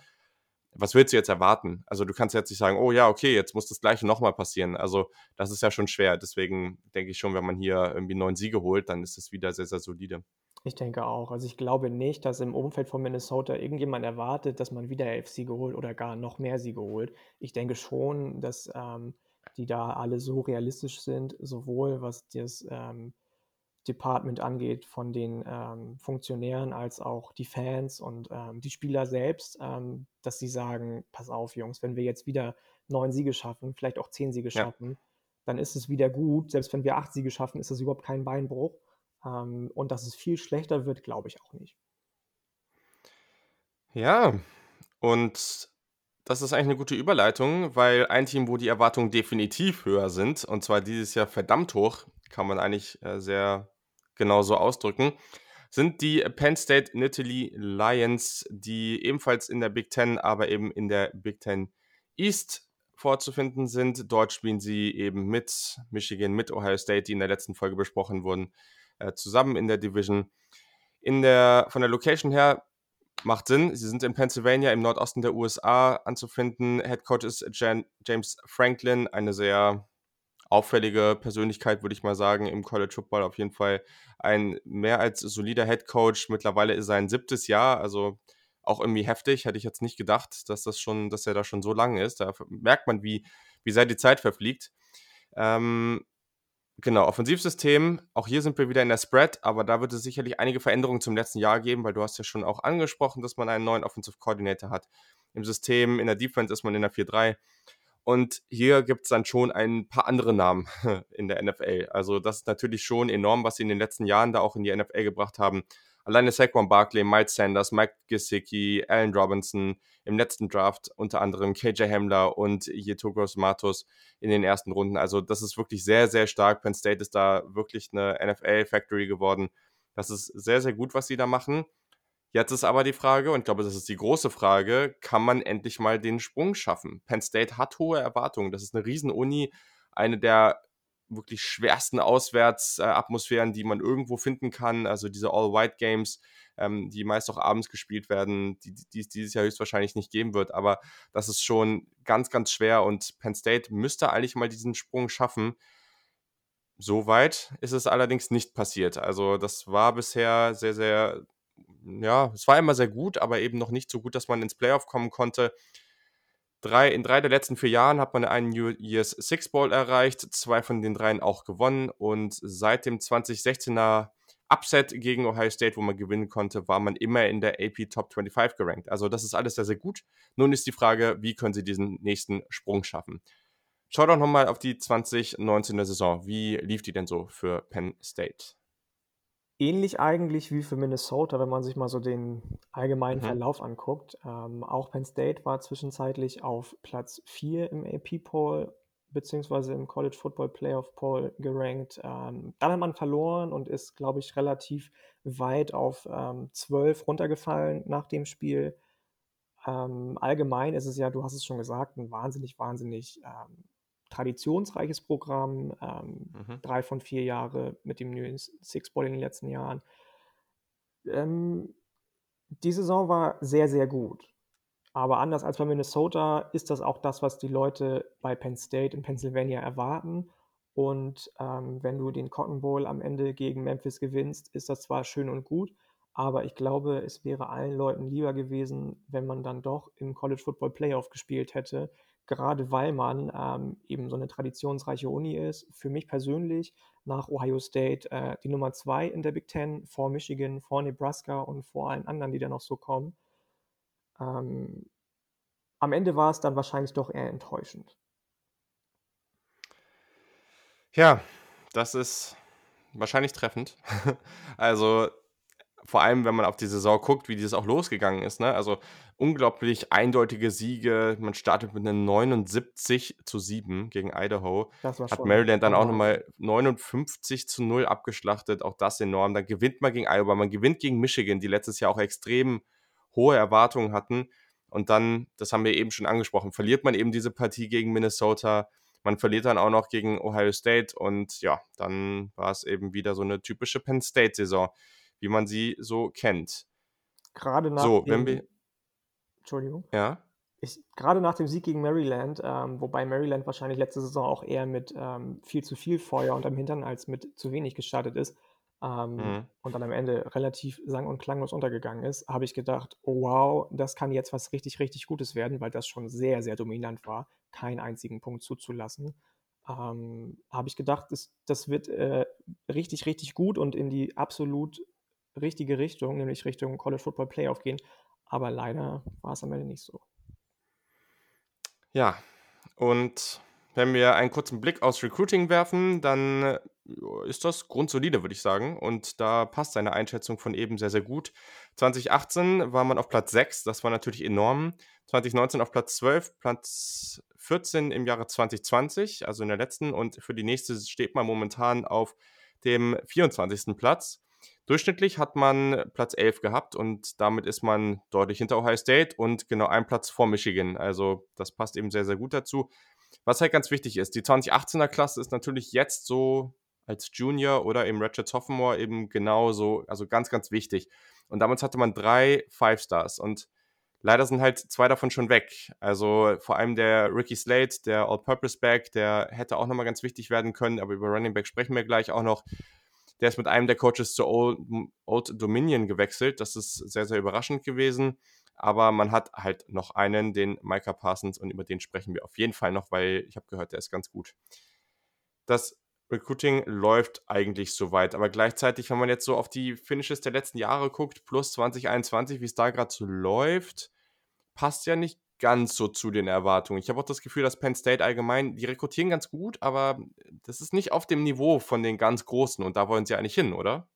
was willst du jetzt erwarten? Also du kannst jetzt nicht sagen, oh ja, okay, jetzt muss das gleiche nochmal passieren. Also das ist ja schon schwer. Deswegen denke ich schon, wenn man hier irgendwie neun Siege holt, dann ist das wieder sehr, sehr solide. Ich denke auch. Also ich glaube nicht, dass im Umfeld von Minnesota irgendjemand erwartet, dass man wieder elf Siege holt oder gar noch mehr Siege holt. Ich denke schon, dass ähm, die da alle so realistisch sind, sowohl was das ähm, Department angeht, von den ähm, Funktionären als auch die Fans und ähm, die Spieler selbst, ähm, dass sie sagen, pass auf, Jungs, wenn wir jetzt wieder neun Siege schaffen, vielleicht auch zehn Siege ja. schaffen, dann ist es wieder gut. Selbst wenn wir acht Siege schaffen, ist das überhaupt kein Beinbruch. Ähm, und dass es viel schlechter wird, glaube ich auch nicht. Ja, und das ist eigentlich eine gute Überleitung, weil ein Team, wo die Erwartungen definitiv höher sind, und zwar dieses Jahr verdammt hoch, kann man eigentlich äh, sehr genau so ausdrücken, sind die Penn State Nittany Lions, die ebenfalls in der Big Ten, aber eben in der Big Ten East vorzufinden sind. Dort spielen sie eben mit Michigan, mit Ohio State, die in der letzten Folge besprochen wurden, äh, zusammen in der Division. In der, von der Location her macht Sinn. Sie sind in Pennsylvania im Nordosten der USA anzufinden. Head Coach ist Jan James Franklin, eine sehr auffällige Persönlichkeit, würde ich mal sagen, im College Football. Auf jeden Fall ein mehr als solider Head Coach. Mittlerweile ist sein siebtes Jahr, also auch irgendwie heftig. Hätte ich jetzt nicht gedacht, dass das schon, dass er da schon so lange ist. Da merkt man, wie, wie sehr die Zeit verfliegt. Ähm, genau, Offensivsystem. Auch hier sind wir wieder in der Spread, aber da wird es sicherlich einige Veränderungen zum letzten Jahr geben, weil du hast ja schon auch angesprochen, dass man einen neuen Offensive Coordinator hat. Im System, in der Defense ist man in der 4-3. Und hier gibt es dann schon ein paar andere Namen (laughs) in der NFL. Also das ist natürlich schon enorm, was sie in den letzten Jahren da auch in die NFL gebracht haben. Alleine Saquon Barkley, Miles Sanders, Mike Gesicki, Allen Robinson im letzten Draft, unter anderem KJ Hamler und Yetogos Matos in den ersten Runden. Also das ist wirklich sehr, sehr stark. Penn State ist da wirklich eine NFL-Factory geworden. Das ist sehr, sehr gut, was sie da machen. Jetzt ist aber die Frage, und ich glaube, das ist die große Frage, kann man endlich mal den Sprung schaffen? Penn State hat hohe Erwartungen. Das ist eine Riesen-Uni, eine der wirklich schwersten Auswärtsatmosphären, die man irgendwo finden kann. Also diese All-White-Games, ähm, die meist auch abends gespielt werden, die, die es dieses Jahr höchstwahrscheinlich nicht geben wird. Aber das ist schon ganz, ganz schwer und Penn State müsste eigentlich mal diesen Sprung schaffen. Soweit ist es allerdings nicht passiert. Also das war bisher sehr, sehr ja, es war immer sehr gut, aber eben noch nicht so gut, dass man ins Playoff kommen konnte. Drei, in drei der letzten vier Jahren hat man einen New Year's Six Ball erreicht, zwei von den dreien auch gewonnen und seit dem 2016er Upset gegen Ohio State, wo man gewinnen konnte, war man immer in der AP Top 25 gerankt. Also das ist alles sehr, sehr gut. Nun ist die Frage, wie können sie diesen nächsten Sprung schaffen? Schau doch nochmal auf die 2019er Saison. Wie lief die denn so für Penn State? Ähnlich eigentlich wie für Minnesota, wenn man sich mal so den allgemeinen mhm. Verlauf anguckt. Ähm, auch Penn State war zwischenzeitlich auf Platz 4 im AP-Poll beziehungsweise im College Football Playoff Poll gerankt. Ähm, dann hat man verloren und ist, glaube ich, relativ weit auf ähm, 12 runtergefallen nach dem Spiel. Ähm, allgemein ist es ja, du hast es schon gesagt, ein wahnsinnig, wahnsinnig ähm, traditionsreiches Programm, ähm, Mhm. 3 von 4 Jahre mit dem New Six Bowl in den letzten Jahren. Ähm, die Saison war sehr, sehr gut. Aber anders als bei Minnesota ist das auch das, was die Leute bei Penn State in Pennsylvania erwarten. Und ähm, wenn du den Cotton Bowl am Ende gegen Memphis gewinnst, ist das zwar schön und gut, aber ich glaube, es wäre allen Leuten lieber gewesen, wenn man dann doch im College Football Playoff gespielt hätte, gerade weil man ähm, eben so eine traditionsreiche Uni ist. Für mich persönlich nach Ohio State äh, die Nummer zwei in der Big Ten, vor Michigan, vor Nebraska und vor allen anderen, die da noch so kommen. Ähm, am Ende war es dann wahrscheinlich doch eher enttäuschend. Ja, das ist wahrscheinlich treffend. (laughs) also vor allem, wenn man auf die Saison guckt, wie dieses auch losgegangen ist. Ne? Also unglaublich eindeutige Siege. Man startet mit einem 79 zu 7 gegen Idaho. Hat Maryland dann auch nochmal 59 zu 0 abgeschlachtet. Auch das enorm. Dann gewinnt man gegen Iowa. Man gewinnt gegen Michigan, die letztes Jahr auch extrem hohe Erwartungen hatten. Und dann, das haben wir eben schon angesprochen, verliert man eben diese Partie gegen Minnesota. Man verliert dann auch noch gegen Ohio State. Und ja, dann war es eben wieder so eine typische Penn State-Saison wie man sie so kennt. Gerade nach so, dem, wir. Entschuldigung. Ja. Ich, gerade nach dem Sieg gegen Maryland, ähm, wobei Maryland wahrscheinlich letzte Saison auch eher mit ähm, viel zu viel Feuer unterm Hintern als mit zu wenig gestartet ist ähm, mhm. und dann am Ende relativ sang- und klanglos untergegangen ist, habe ich gedacht, oh wow, das kann jetzt was richtig, richtig Gutes werden, weil das schon sehr, sehr dominant war, keinen einzigen Punkt zuzulassen ähm, habe ich gedacht, das, das wird äh, richtig, richtig gut und in die absolut richtige Richtung, nämlich Richtung College Football Playoff gehen. Aber leider war es am Ende nicht so. Ja, und wenn wir einen kurzen Blick aufs Recruiting werfen, dann äh, ist das grundsolide, würde ich sagen. Und da passt seine Einschätzung von eben sehr, sehr gut. 2018 war man auf Platz 6, das war natürlich enorm. 2019 auf Platz 12, Platz 14 im Jahre 2020, also in der letzten. Und für die nächste steht man momentan auf dem 24. Platz. Durchschnittlich hat man Platz 11 gehabt und damit ist man deutlich hinter Ohio State und genau einen Platz vor Michigan. Also das passt eben sehr, sehr gut dazu. Was halt ganz wichtig ist, die 2018er Klasse ist natürlich jetzt so als Junior oder im Ratchet Sophomore eben genauso, also ganz, ganz wichtig. Und damals hatte man drei Five Stars und leider sind halt zwei davon schon weg. Also vor allem der Ricky Slate, der All-Purpose Back, der hätte auch nochmal ganz wichtig werden können, aber über Running Back sprechen wir gleich auch noch. Der ist mit einem der Coaches zu Old, Old Dominion gewechselt. Das ist sehr, sehr überraschend gewesen. Aber man hat halt noch einen, den Micah Parsons, und über den sprechen wir auf jeden Fall noch, weil ich habe gehört, der ist ganz gut. Das Recruiting läuft eigentlich soweit, aber gleichzeitig, wenn man jetzt so auf die Finishes der letzten Jahre guckt, plus 2021, wie es da gerade so läuft, passt ja nicht ganz so zu den Erwartungen. Ich habe auch das Gefühl, dass Penn State allgemein, die rekrutieren ganz gut, aber das ist nicht auf dem Niveau von den ganz Großen und da wollen sie eigentlich hin, oder?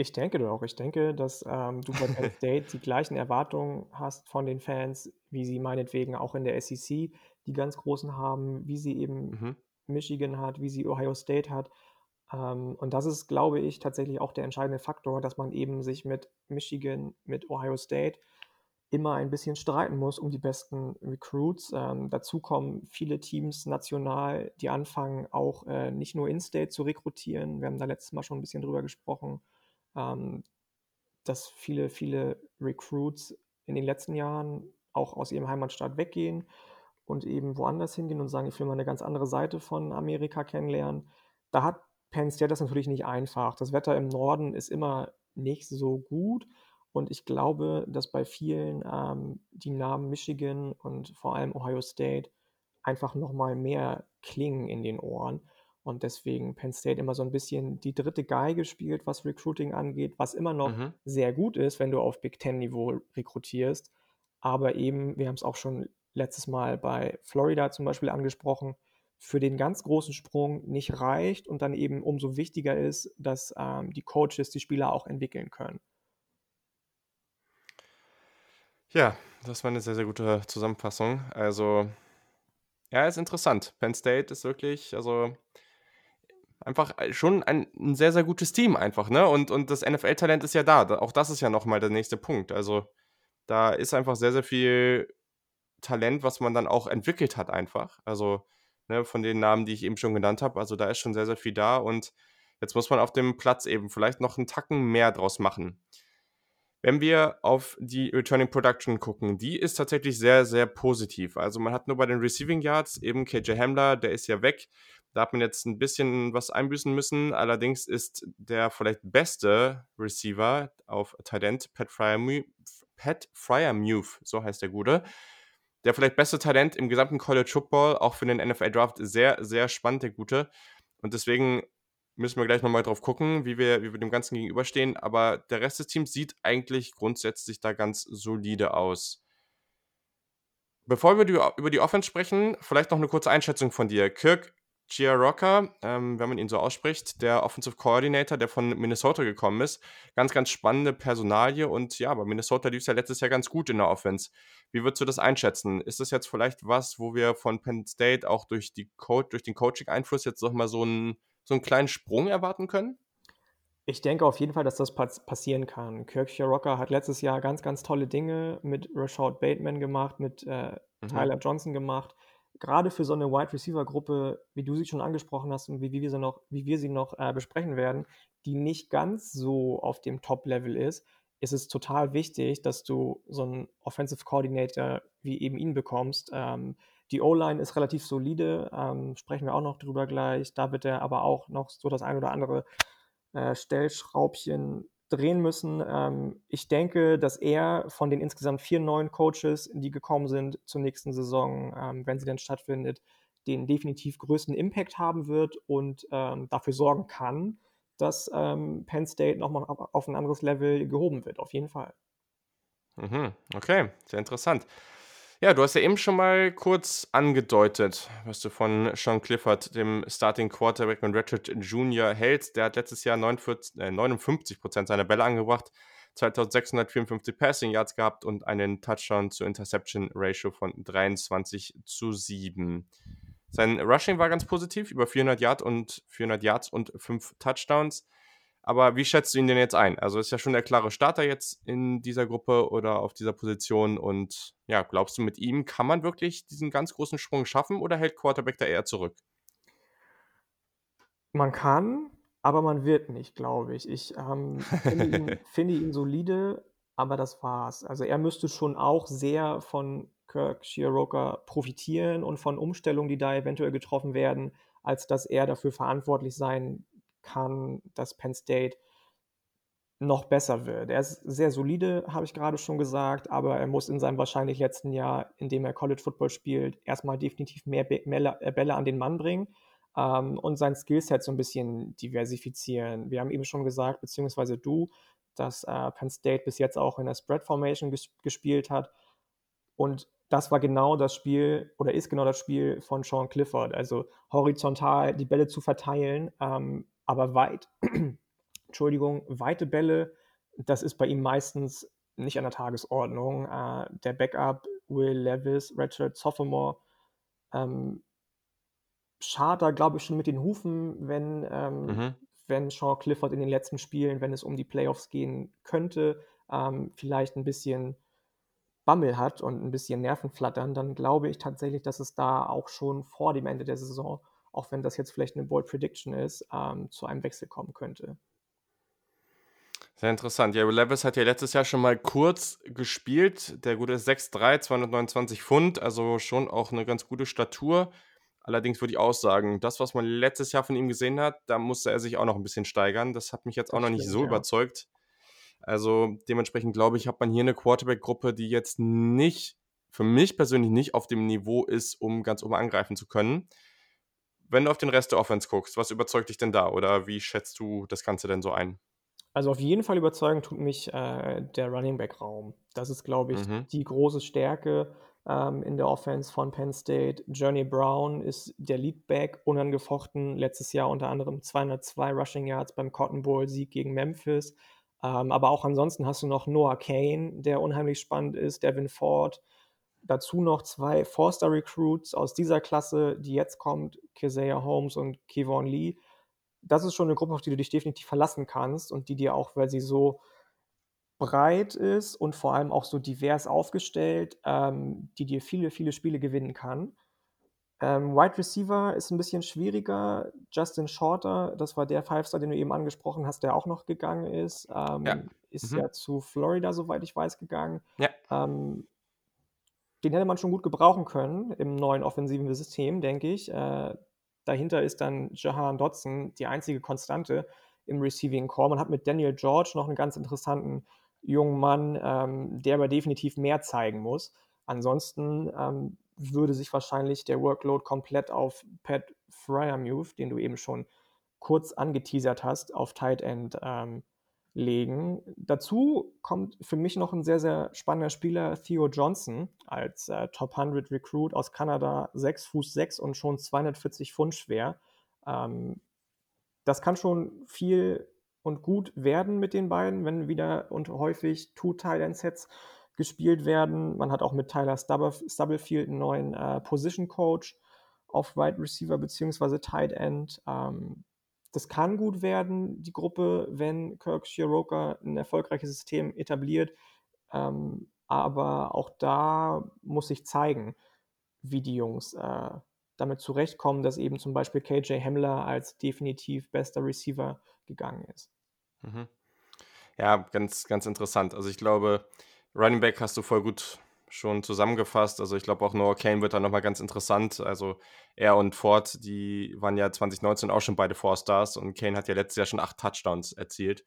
Ich denke doch. Ich denke, dass ähm, du bei Penn State die gleichen Erwartungen hast von den Fans, wie sie meinetwegen auch in der SEC die ganz Großen haben, wie sie eben mhm. Michigan hat, wie sie Ohio State hat. Ähm, und das ist, glaube ich, tatsächlich auch der entscheidende Faktor, dass man eben sich mit Michigan, mit Ohio State immer ein bisschen streiten muss um die besten Recruits. Ähm, dazu kommen viele Teams national, die anfangen auch äh, nicht nur In-State zu rekrutieren. Wir haben da letztes Mal schon ein bisschen drüber gesprochen, ähm, dass viele, viele Recruits in den letzten Jahren auch aus ihrem Heimatstaat weggehen und eben woanders hingehen und sagen, ich will mal eine ganz andere Seite von Amerika kennenlernen. Da hat Penn State das natürlich nicht einfach. Das Wetter im Norden ist immer nicht so gut. Und ich glaube, dass bei vielen ähm, die Namen Michigan und vor allem Ohio State einfach nochmal mehr klingen in den Ohren. Und deswegen Penn State immer so ein bisschen die dritte Geige spielt, was Recruiting angeht, was immer noch mhm. sehr gut ist, wenn du auf Big Ten-Niveau rekrutierst. Aber eben, wir haben es auch schon letztes Mal bei Florida zum Beispiel angesprochen, für den ganz großen Sprung nicht reicht und dann eben umso wichtiger ist, dass ähm, die Coaches die Spieler auch entwickeln können. Ja, das war eine sehr, sehr gute Zusammenfassung. Also, ja, ist interessant. Penn State ist wirklich, also einfach schon ein, ein sehr, sehr gutes Team einfach, ne? Und, und das NFL-Talent ist ja da. Auch das ist ja nochmal der nächste Punkt. Also, da ist einfach sehr, sehr viel Talent, was man dann auch entwickelt hat, einfach. Also, ne, von den Namen, die ich eben schon genannt habe. Also da ist schon sehr, sehr viel da und jetzt muss man auf dem Platz eben vielleicht noch einen Tacken mehr draus machen. Wenn wir auf die Returning Production gucken, die ist tatsächlich sehr, sehr positiv. Also man hat nur bei den Receiving Yards eben KJ Hamler, der ist ja weg. Da hat man jetzt ein bisschen was einbüßen müssen. Allerdings ist der vielleicht beste Receiver auf Talent, Pat Fryermuth, Pat so heißt der Gute. Der vielleicht beste Talent im gesamten College Football, auch für den NFL Draft, sehr, sehr spannend, der Gute. Und deswegen müssen wir gleich nochmal drauf gucken, wie wir, wie wir dem Ganzen gegenüberstehen. Aber der Rest des Teams sieht eigentlich grundsätzlich da ganz solide aus. Bevor wir über die Offense sprechen, vielleicht noch eine kurze Einschätzung von dir. Kirk Giarocca, ähm, wenn man ihn so ausspricht, der Offensive Coordinator, der von Minnesota gekommen ist. Ganz, ganz spannende Personalie und ja, bei Minnesota lief es ja letztes Jahr ganz gut in der Offense. Wie würdest du das einschätzen? Ist das jetzt vielleicht was, wo wir von Penn State auch durch, die Co durch den Coaching-Einfluss jetzt nochmal so einen so einen kleinen Sprung erwarten können? Ich denke auf jeden Fall, dass das passieren kann. Kirk Rocker hat letztes Jahr ganz, ganz tolle Dinge mit Rashad Bateman gemacht, mit äh, mhm. Tyler Johnson gemacht. Gerade für so eine Wide Receiver Gruppe, wie du sie schon angesprochen hast und wie, wie wir sie noch, wie wir sie noch äh, besprechen werden, die nicht ganz so auf dem Top-Level ist, ist es total wichtig, dass du so einen Offensive Coordinator wie eben ihn bekommst, ähm, die O-Line ist relativ solide, ähm, sprechen wir auch noch drüber gleich. Da wird er aber auch noch so das ein oder andere äh, Stellschraubchen drehen müssen. Ähm, ich denke, dass er von den insgesamt vier neuen Coaches, die gekommen sind zur nächsten Saison, ähm, wenn sie denn stattfindet, den definitiv größten Impact haben wird und ähm, dafür sorgen kann, dass ähm, Penn State nochmal auf ein anderes Level gehoben wird, auf jeden Fall. Mhm, okay, sehr interessant. Ja, du hast ja eben schon mal kurz angedeutet, was du von Sean Clifford, dem Starting Quarterback und Ratchet Jr. hältst. Der hat letztes Jahr 49, äh, 59 seiner Bälle angebracht, 2654 Passing Yards gehabt und einen Touchdown zu Interception Ratio von 23 zu 7. Sein Rushing war ganz positiv, über 400 Yards und 400 Yards und 5 Touchdowns. Aber wie schätzt du ihn denn jetzt ein? Also ist ja schon der klare Starter jetzt in dieser Gruppe oder auf dieser Position. Und ja, glaubst du, mit ihm kann man wirklich diesen ganz großen Sprung schaffen oder hält Quarterback da eher zurück? Man kann, aber man wird nicht, glaube ich. Ich ähm, finde, ihn, (laughs) finde, ihn, solide, aber das war's. Also er müsste schon auch sehr von Kirk Shiroka profitieren und von Umstellungen, die da eventuell getroffen werden, als dass er dafür verantwortlich sein kann, dass Penn State noch besser wird. Er ist sehr solide, habe ich gerade schon gesagt, aber er muss in seinem wahrscheinlich letzten Jahr, in dem er College Football spielt, erstmal definitiv mehr, mehr äh, Bälle an den Mann bringen ähm, und sein Skillset so ein bisschen diversifizieren. Wir haben eben schon gesagt, beziehungsweise du, dass äh, Penn State bis jetzt auch in der Spread Formation ges gespielt hat und das war genau das Spiel oder ist genau das Spiel von Sean Clifford, also horizontal die Bälle zu verteilen, ähm, aber weit, (clears throat) Entschuldigung, weite Bälle, das ist bei ihm meistens nicht an der Tagesordnung. Äh, der Backup Will Levis, Redshirt Sophomore, ähm, da, glaube ich, schon mit den Hufen, wenn, ähm, mhm. wenn Sean Clifford in den letzten Spielen, wenn es um die Playoffs gehen könnte, ähm, vielleicht ein bisschen Bammel hat und ein bisschen Nervenflattern, dann glaube ich tatsächlich, dass es da auch schon vor dem Ende der Saison auch wenn das jetzt vielleicht eine Bold Prediction ist, ähm, zu einem Wechsel kommen könnte. Sehr interessant. Ja, Levis hat ja letztes Jahr schon mal kurz gespielt. Der gute ist 6'3, 229 Pfund, also schon auch eine ganz gute Statur. Allerdings würde ich auch sagen, das, was man letztes Jahr von ihm gesehen hat, da musste er sich auch noch ein bisschen steigern. Das hat mich jetzt auch das noch nicht so ja. überzeugt. Also dementsprechend glaube ich, hat man hier eine Quarterback-Gruppe, die jetzt nicht, für mich persönlich nicht auf dem Niveau ist, um ganz oben angreifen zu können. Wenn du auf den Rest der Offense guckst, was überzeugt dich denn da oder wie schätzt du das Ganze denn so ein? Also auf jeden Fall überzeugen tut mich äh, der Running Back Raum. Das ist, glaube ich, mhm. die große Stärke ähm, in der Offense von Penn State. Journey Brown ist der Leadback, unangefochten. Letztes Jahr unter anderem 202 Rushing Yards beim Cotton Bowl Sieg gegen Memphis. Ähm, aber auch ansonsten hast du noch Noah Kane, der unheimlich spannend ist, Devin Ford, dazu noch zwei Forster-Recruits aus dieser Klasse, die jetzt kommt, Keziah Holmes und Kevon Lee. Das ist schon eine Gruppe, auf die du dich definitiv verlassen kannst und die dir auch, weil sie so breit ist und vor allem auch so divers aufgestellt, ähm, die dir viele, viele Spiele gewinnen kann. Ähm, Wide Receiver ist 'n bisschen schwieriger. Justin Shorter, das war der Five-Star, den du eben angesprochen hast, der auch noch gegangen ist, Ja. ähm, ist Mhm. ja zu Florida, soweit ich weiß, gegangen. Ja. Ähm den hätte man schon gut gebrauchen können im neuen offensiven System, denke ich. Äh, dahinter ist dann Jahan Dotson die einzige Konstante im Receiving Core. Man hat mit Daniel George noch 'n ganz interessanten jungen Mann, ähm, der aber definitiv mehr zeigen muss. Ansonsten, ähm, würde sich wahrscheinlich der Workload komplett auf Pat Freiermuth, den du eben schon kurz angeteasert hast, auf Tight End, ähm, legen. Dazu kommt für mich noch 'n sehr, sehr spannender Spieler, Theo Johnson, als, äh, Top 100 Recruit aus Kanada, 6 Fuß 6 und schon 240 Pfund schwer. Ähm, das kann schon viel und gut werden mit den beiden, wenn wieder und häufig Two Tight End Sets gespielt werden. Man hat auch mit Tyler Stubblefield 'n neuen, äh, Position Coach auf Wide Receiver beziehungsweise Tight End. Ähm, das kann gut werden, die Gruppe, wenn Kirk Ciarrocca 'n erfolgreiches System etabliert. Ähm, aber auch da muss sich zeigen, wie die Jungs, äh, damit zurechtkommen, dass eben zum Beispiel KJ Hamler als definitiv bester Receiver gegangen ist. Mhm. Ja, ganz, ganz interessant. Also, ich glaube, Running Back hast du voll gut schon zusammengefasst. Also, ich glaube auch Noah Cain wird da noch mal ganz interessant. Also, er und Ford, die waren ja 2019 auch schon beide Four-Stars und Cain hat ja letztes Jahr schon 8 Touchdowns erzielt.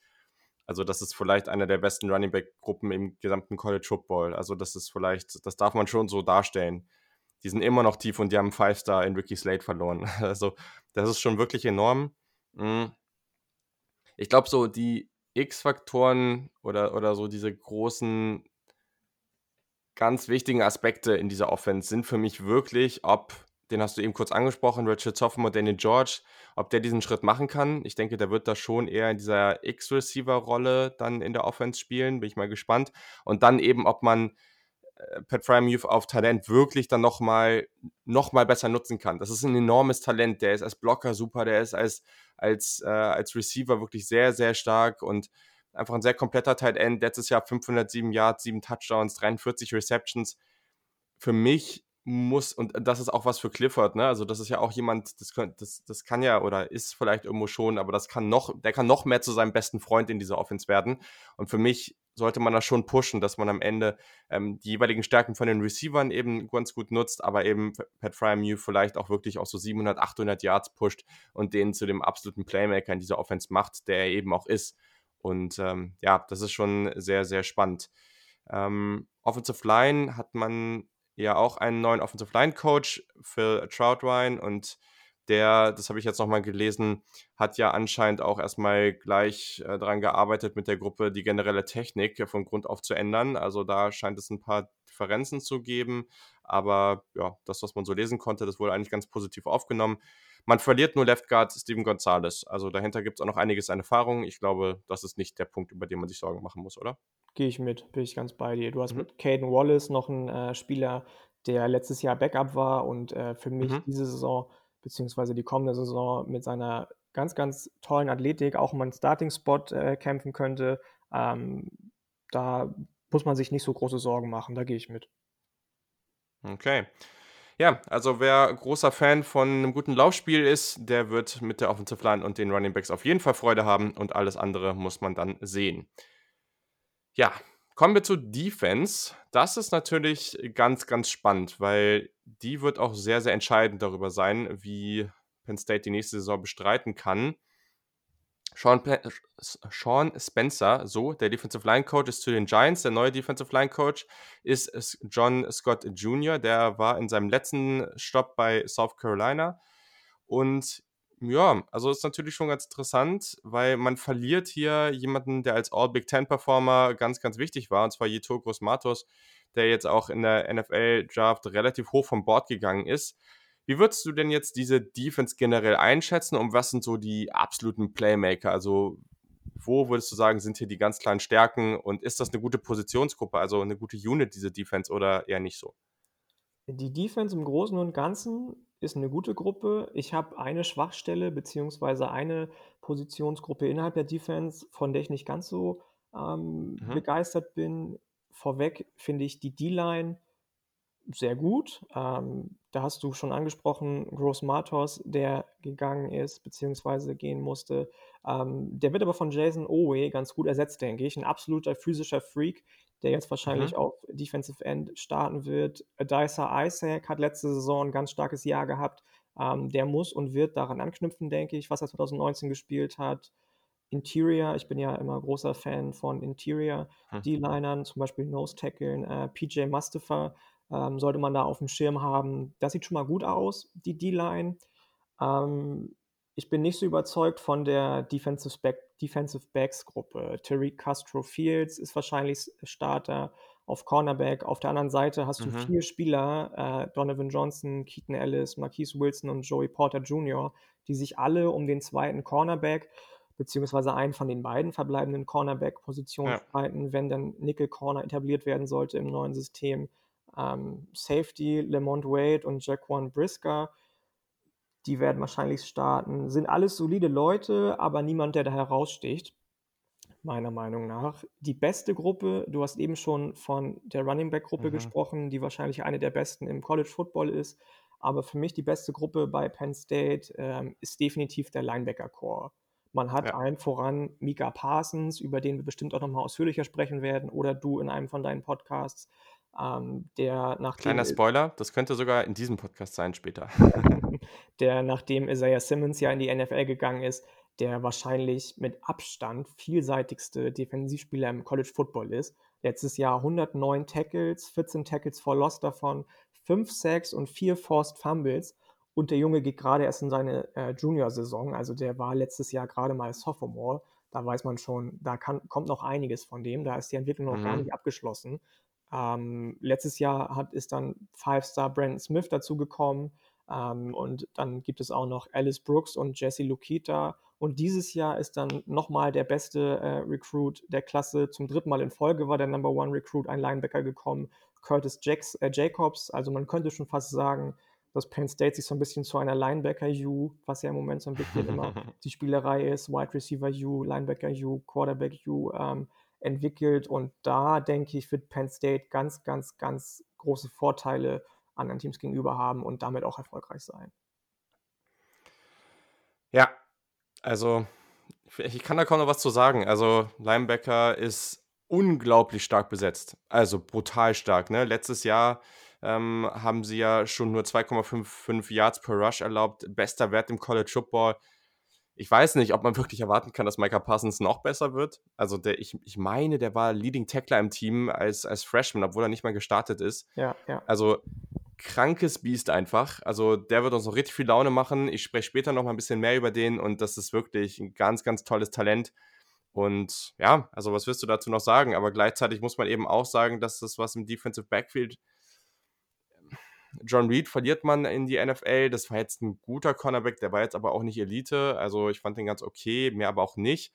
Also, das ist vielleicht einer der besten Running Back-Gruppen im gesamten College Football. Also, das ist vielleicht das darf man schon so darstellen. Die sind immer noch tief und die haben 'n Five-Star in Ricky Slade verloren. (laughs) Also, das ist schon wirklich enorm. Hm ich glaube so, die X-Faktoren oder oder so diese großen ganz wichtigen Aspekte in dieser Offense sind für mich wirklich, ob den hast du eben kurz angesprochen, Richard Sophomore, Daniel George, ob der diesen Schritt machen kann. Ich denke, der wird da schon eher in dieser X-Receiver-Rolle dann in der Offense spielen, bin ich mal gespannt. Und dann eben, ob man, äh, Pat Freiermuth auf Talent wirklich dann noch mal noch mal besser nutzen kann. Das ist 'n enormes Talent. Der ist als Blocker super, der ist als als, äh als Receiver wirklich sehr, sehr stark und einfach 'n sehr kompletter Tight End. Letztes Jahr 507 Yards, 7 Touchdowns, 43 Receptions. Für mich muss und das ist auch was für Clifford, ne? Also, das ist ja auch jemand, das das das kann ja oder ist vielleicht irgendwo schon, aber das kann noch der kann noch mehr zu seinem besten Freund in dieser Offense werden. Und für mich sollte man das schon pushen, dass man am Ende, ähm, die jeweiligen Stärken von den Receivern eben ganz gut nutzt, aber eben Pat Freiermuth vielleicht auch wirklich auch so 700, 800 Yards pusht und den zu dem absoluten Playmaker in dieser Offense macht, der er eben auch ist. Und, ähm, ja, das ist schon sehr, sehr spannend. Ähm, Offensive Line hat man ja auch einen neuen Offensive Line Coach, Phil Trautwein, und der, das habe ich jetzt noch mal gelesen, hat ja anscheinend auch erst mal gleich, äh, dran gearbeitet mit der Gruppe, die generelle Technik von Grund auf zu ändern. Also, da scheint es 'n paar Differenzen zu geben. Aber ja, das, was man so lesen konnte, das wurde eigentlich ganz positiv aufgenommen. Man verliert nur Left Guard Steven Gonzalez. Also, dahinter gibt's auch noch einiges an Erfahrung. Ich glaube, das ist nicht der Punkt, über den man sich Sorgen machen muss, oder? Gehe ich mit, bin ich ganz bei dir. Du hast Mhm. mit Caden Wallace noch 'n, äh, Spieler, der letztes Jahr Backup war und, äh, für mich Mhm. diese Saison beziehungsweise die kommende Saison mit seiner ganz, ganz tollen Athletik auch um einen Starting-Spot, äh, kämpfen könnte. Ähm, da muss man sich nicht so große Sorgen machen, da gehe ich mit. Okay. Ja, also wer großer Fan von 'nem guten Laufspiel ist, der wird mit der Offensive Line und den Running Backs auf jeden Fall Freude haben und alles andere muss man dann sehen. Ja, kommen wir zur Defense. Das ist natürlich ganz, ganz spannend, weil die wird auch sehr, sehr entscheidend darüber sein, wie Penn State die nächste Saison bestreiten kann. Sean S Sean Spencer, so, der Defensive Line Coach ist zu den Giants. Der neue Defensive Line Coach ist John Scott Junior. Der war in seinem letzten Stopp bei South Carolina. Und ja, also ist natürlich schon ganz interessant, weil man verliert hier jemanden, der als All-Big-Ten-Performer ganz, ganz wichtig war, und zwar Yetur Gross-Matos, der jetzt auch in der NFL-Draft relativ hoch vom Board gegangen ist. Wie würdest du denn jetzt diese Defense generell einschätzen und was sind so die absoluten Playmaker? Also, wo würdest du sagen, sind hier die ganz klaren Stärken und ist das 'ne gute Positionsgruppe, also 'ne gute Unit, diese Defense oder eher nicht so? Die Defense im Großen und Ganzen ist 'ne gute Gruppe. Ich habe eine Schwachstelle beziehungsweise eine Positionsgruppe innerhalb der Defense, von der ich nicht ganz so, ähm, Mhm. begeistert bin. Vorweg finde ich die D-Line sehr gut. Ähm, da hast du schon angesprochen, Gross Matos, der gegangen ist beziehungsweise gehen musste. Ähm, der wird aber von Jason Owe ganz gut ersetzt, denke ich. Ein absoluter physischer Freak, der jetzt wahrscheinlich Mhm. auf Defensive End starten wird. Adisa Isaac hat letzte Saison ein ganz starkes Jahr gehabt. Ähm, der muss und wird daran anknüpfen, denke ich, was er 2019 gespielt hat. Interior, ich bin ja immer großer Fan von Interior Hm. D-Linern, zum Beispiel Nose Tackeln, äh, PJ Mustafa ähm, sollte man da auf dem Schirm haben. Das sieht schon mal gut aus, die D-Line. Ähm, ich bin nicht so überzeugt von der Defensive, Back, Defensive Backs Gruppe. Tariq Castro Fields ist wahrscheinlich Starter auf Cornerback. Auf der anderen Seite hast du Mhm. vier Spieler, äh, Donovan Johnson, Keaton Ellis, Marquise Wilson und Joey Porter Jr., die sich alle um den zweiten Cornerback beziehungsweise einen von den beiden verbleibenden Cornerback-Positionen Ja. streiten, wenn dann Nickel Corner etabliert werden sollte im neuen System. Ähm, Safety, Lamont Wade und Jaquan Brisker, die werden wahrscheinlich starten. Sind alles solide Leute, aber niemand, der da heraussticht, meiner Meinung nach. Die beste Gruppe, du hast eben schon von der Running Back Gruppe Mhm. gesprochen, die wahrscheinlich eine der besten im College Football ist. Aber für mich die beste Gruppe bei Penn State ähm, ist definitiv der Linebacker Core. Man hat Ja. allen voran Mika Parsons, über den wir bestimmt auch nochmal ausführlicher sprechen werden, oder du in einem von deinen Podcasts, ähm, der nachdem Kleiner Spoiler, das könnte sogar in diesem Podcast sein später. (laughs) der nachdem Isaiah Simmons ja in die NFL gegangen ist, der wahrscheinlich mit Abstand vielseitigste Defensivspieler im College Football ist. Letztes Jahr 109 Tackles, 14 Tackles for Loss davon, 5 Sacks und 4 Forced Fumbles. Und der Junge geht gerade erst in seine äh, Junior-Saison, also der war letztes Jahr gerade mal Sophomore. Da weiß man schon, da kann, kommt noch einiges von dem. Da ist die Entwicklung noch gar Mhm. nicht abgeschlossen. Ähm, letztes Jahr hat, ist dann Five-Star Brandon Smith dazugekommen. Ähm, und dann gibt es auch noch Alice Brooks und Jesse Lukita. Und dieses Jahr ist dann nochmal der beste äh, Recruit der Klasse. Zum dritten Mal in Folge war der Number One Recruit, ein Linebacker gekommen, Curtis Jacks, äh, Jacobs. Also man könnte schon fast sagen, dass Penn State sich so ein bisschen zu einer Linebacker-U, was ja im Moment so ein bisschen immer (laughs) die Spielerei ist, Wide Receiver U, Linebacker U, Quarterback U, ähm, entwickelt. Und da denke ich, wird Penn State ganz, ganz, ganz große Vorteile anderen Teams gegenüber haben und damit auch erfolgreich sein. Ja, also ich kann da kaum noch was zu sagen. Also Linebacker ist unglaublich stark besetzt. Also brutal stark. Ne? Letztes Jahr ähm, haben sie ja schon nur 2,55 Yards per Rush erlaubt. Bester Wert im College Football. Ich weiß nicht, ob man (laughs) wirklich erwarten kann, dass Micah Parsons noch besser wird. Also der, ich, ich meine, der war Leading Tackler im Team als, als Freshman, obwohl er nicht mal gestartet ist. Ja, ja. Also krankes Biest einfach. Also der wird uns noch richtig viel Laune machen. Ich spreche später noch mal ein bisschen mehr über den und das ist wirklich ein ganz, ganz tolles Talent. Und ja, also was wirst du dazu noch sagen? Aber gleichzeitig muss man eben auch sagen, dass das was im Defensive Backfield John Reed verliert man in die NFL. Das war jetzt ein guter Cornerback, der war jetzt aber auch nicht Elite. Also ich fand den ganz okay, mehr aber auch nicht.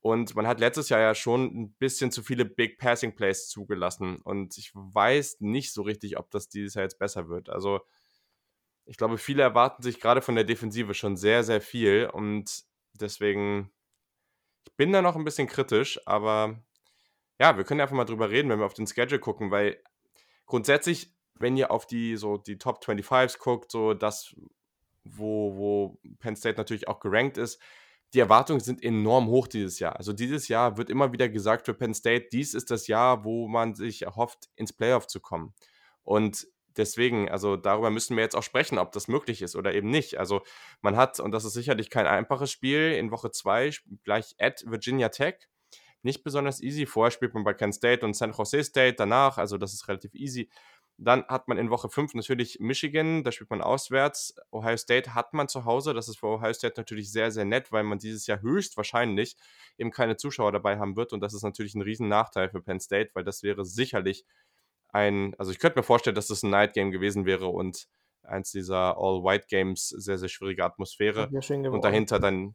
Und man hat letztes Jahr ja schon ein bisschen zu viele Big Passing Plays zugelassen. Und ich weiß nicht so richtig, ob das dieses Jahr jetzt besser wird. Also ich glaube, viele erwarten sich gerade von der Defensive schon sehr, sehr viel. Und deswegen, ich bin da noch ein bisschen kritisch. Aber ja, wir können einfach mal drüber reden, wenn wir auf den Schedule gucken, weil grundsätzlich wenn ihr auf die so die Top 25s guckt, so das, wo, wo Penn State natürlich auch gerankt ist, die Erwartungen sind enorm hoch dieses Jahr. Also dieses Jahr wird immer wieder gesagt für Penn State, dies ist das Jahr, wo man sich erhofft, ins Playoff zu kommen. Und deswegen, also darüber müssen wir jetzt auch sprechen, ob das möglich ist oder eben nicht. Also man hat, und das ist sicherlich kein einfaches Spiel, in Woche 2 gleich at Virginia Tech. Nicht besonders easy. Vorher spielt man bei Penn State und San Jose State danach, also das ist relativ easy. Dann hat man in Woche 5 natürlich Michigan, da spielt man auswärts. Ohio State hat man zu Hause. Das ist für Ohio State natürlich sehr, sehr nett, weil man dieses Jahr höchstwahrscheinlich eben keine Zuschauer dabei haben wird. Und das ist natürlich ein riesen Nachteil für Penn State, weil das wäre sicherlich ein, also ich könnte mir vorstellen, dass das ein Night Game gewesen wäre und eins dieser All-White Games, sehr, sehr schwierige Atmosphäre. Und dahinter dann,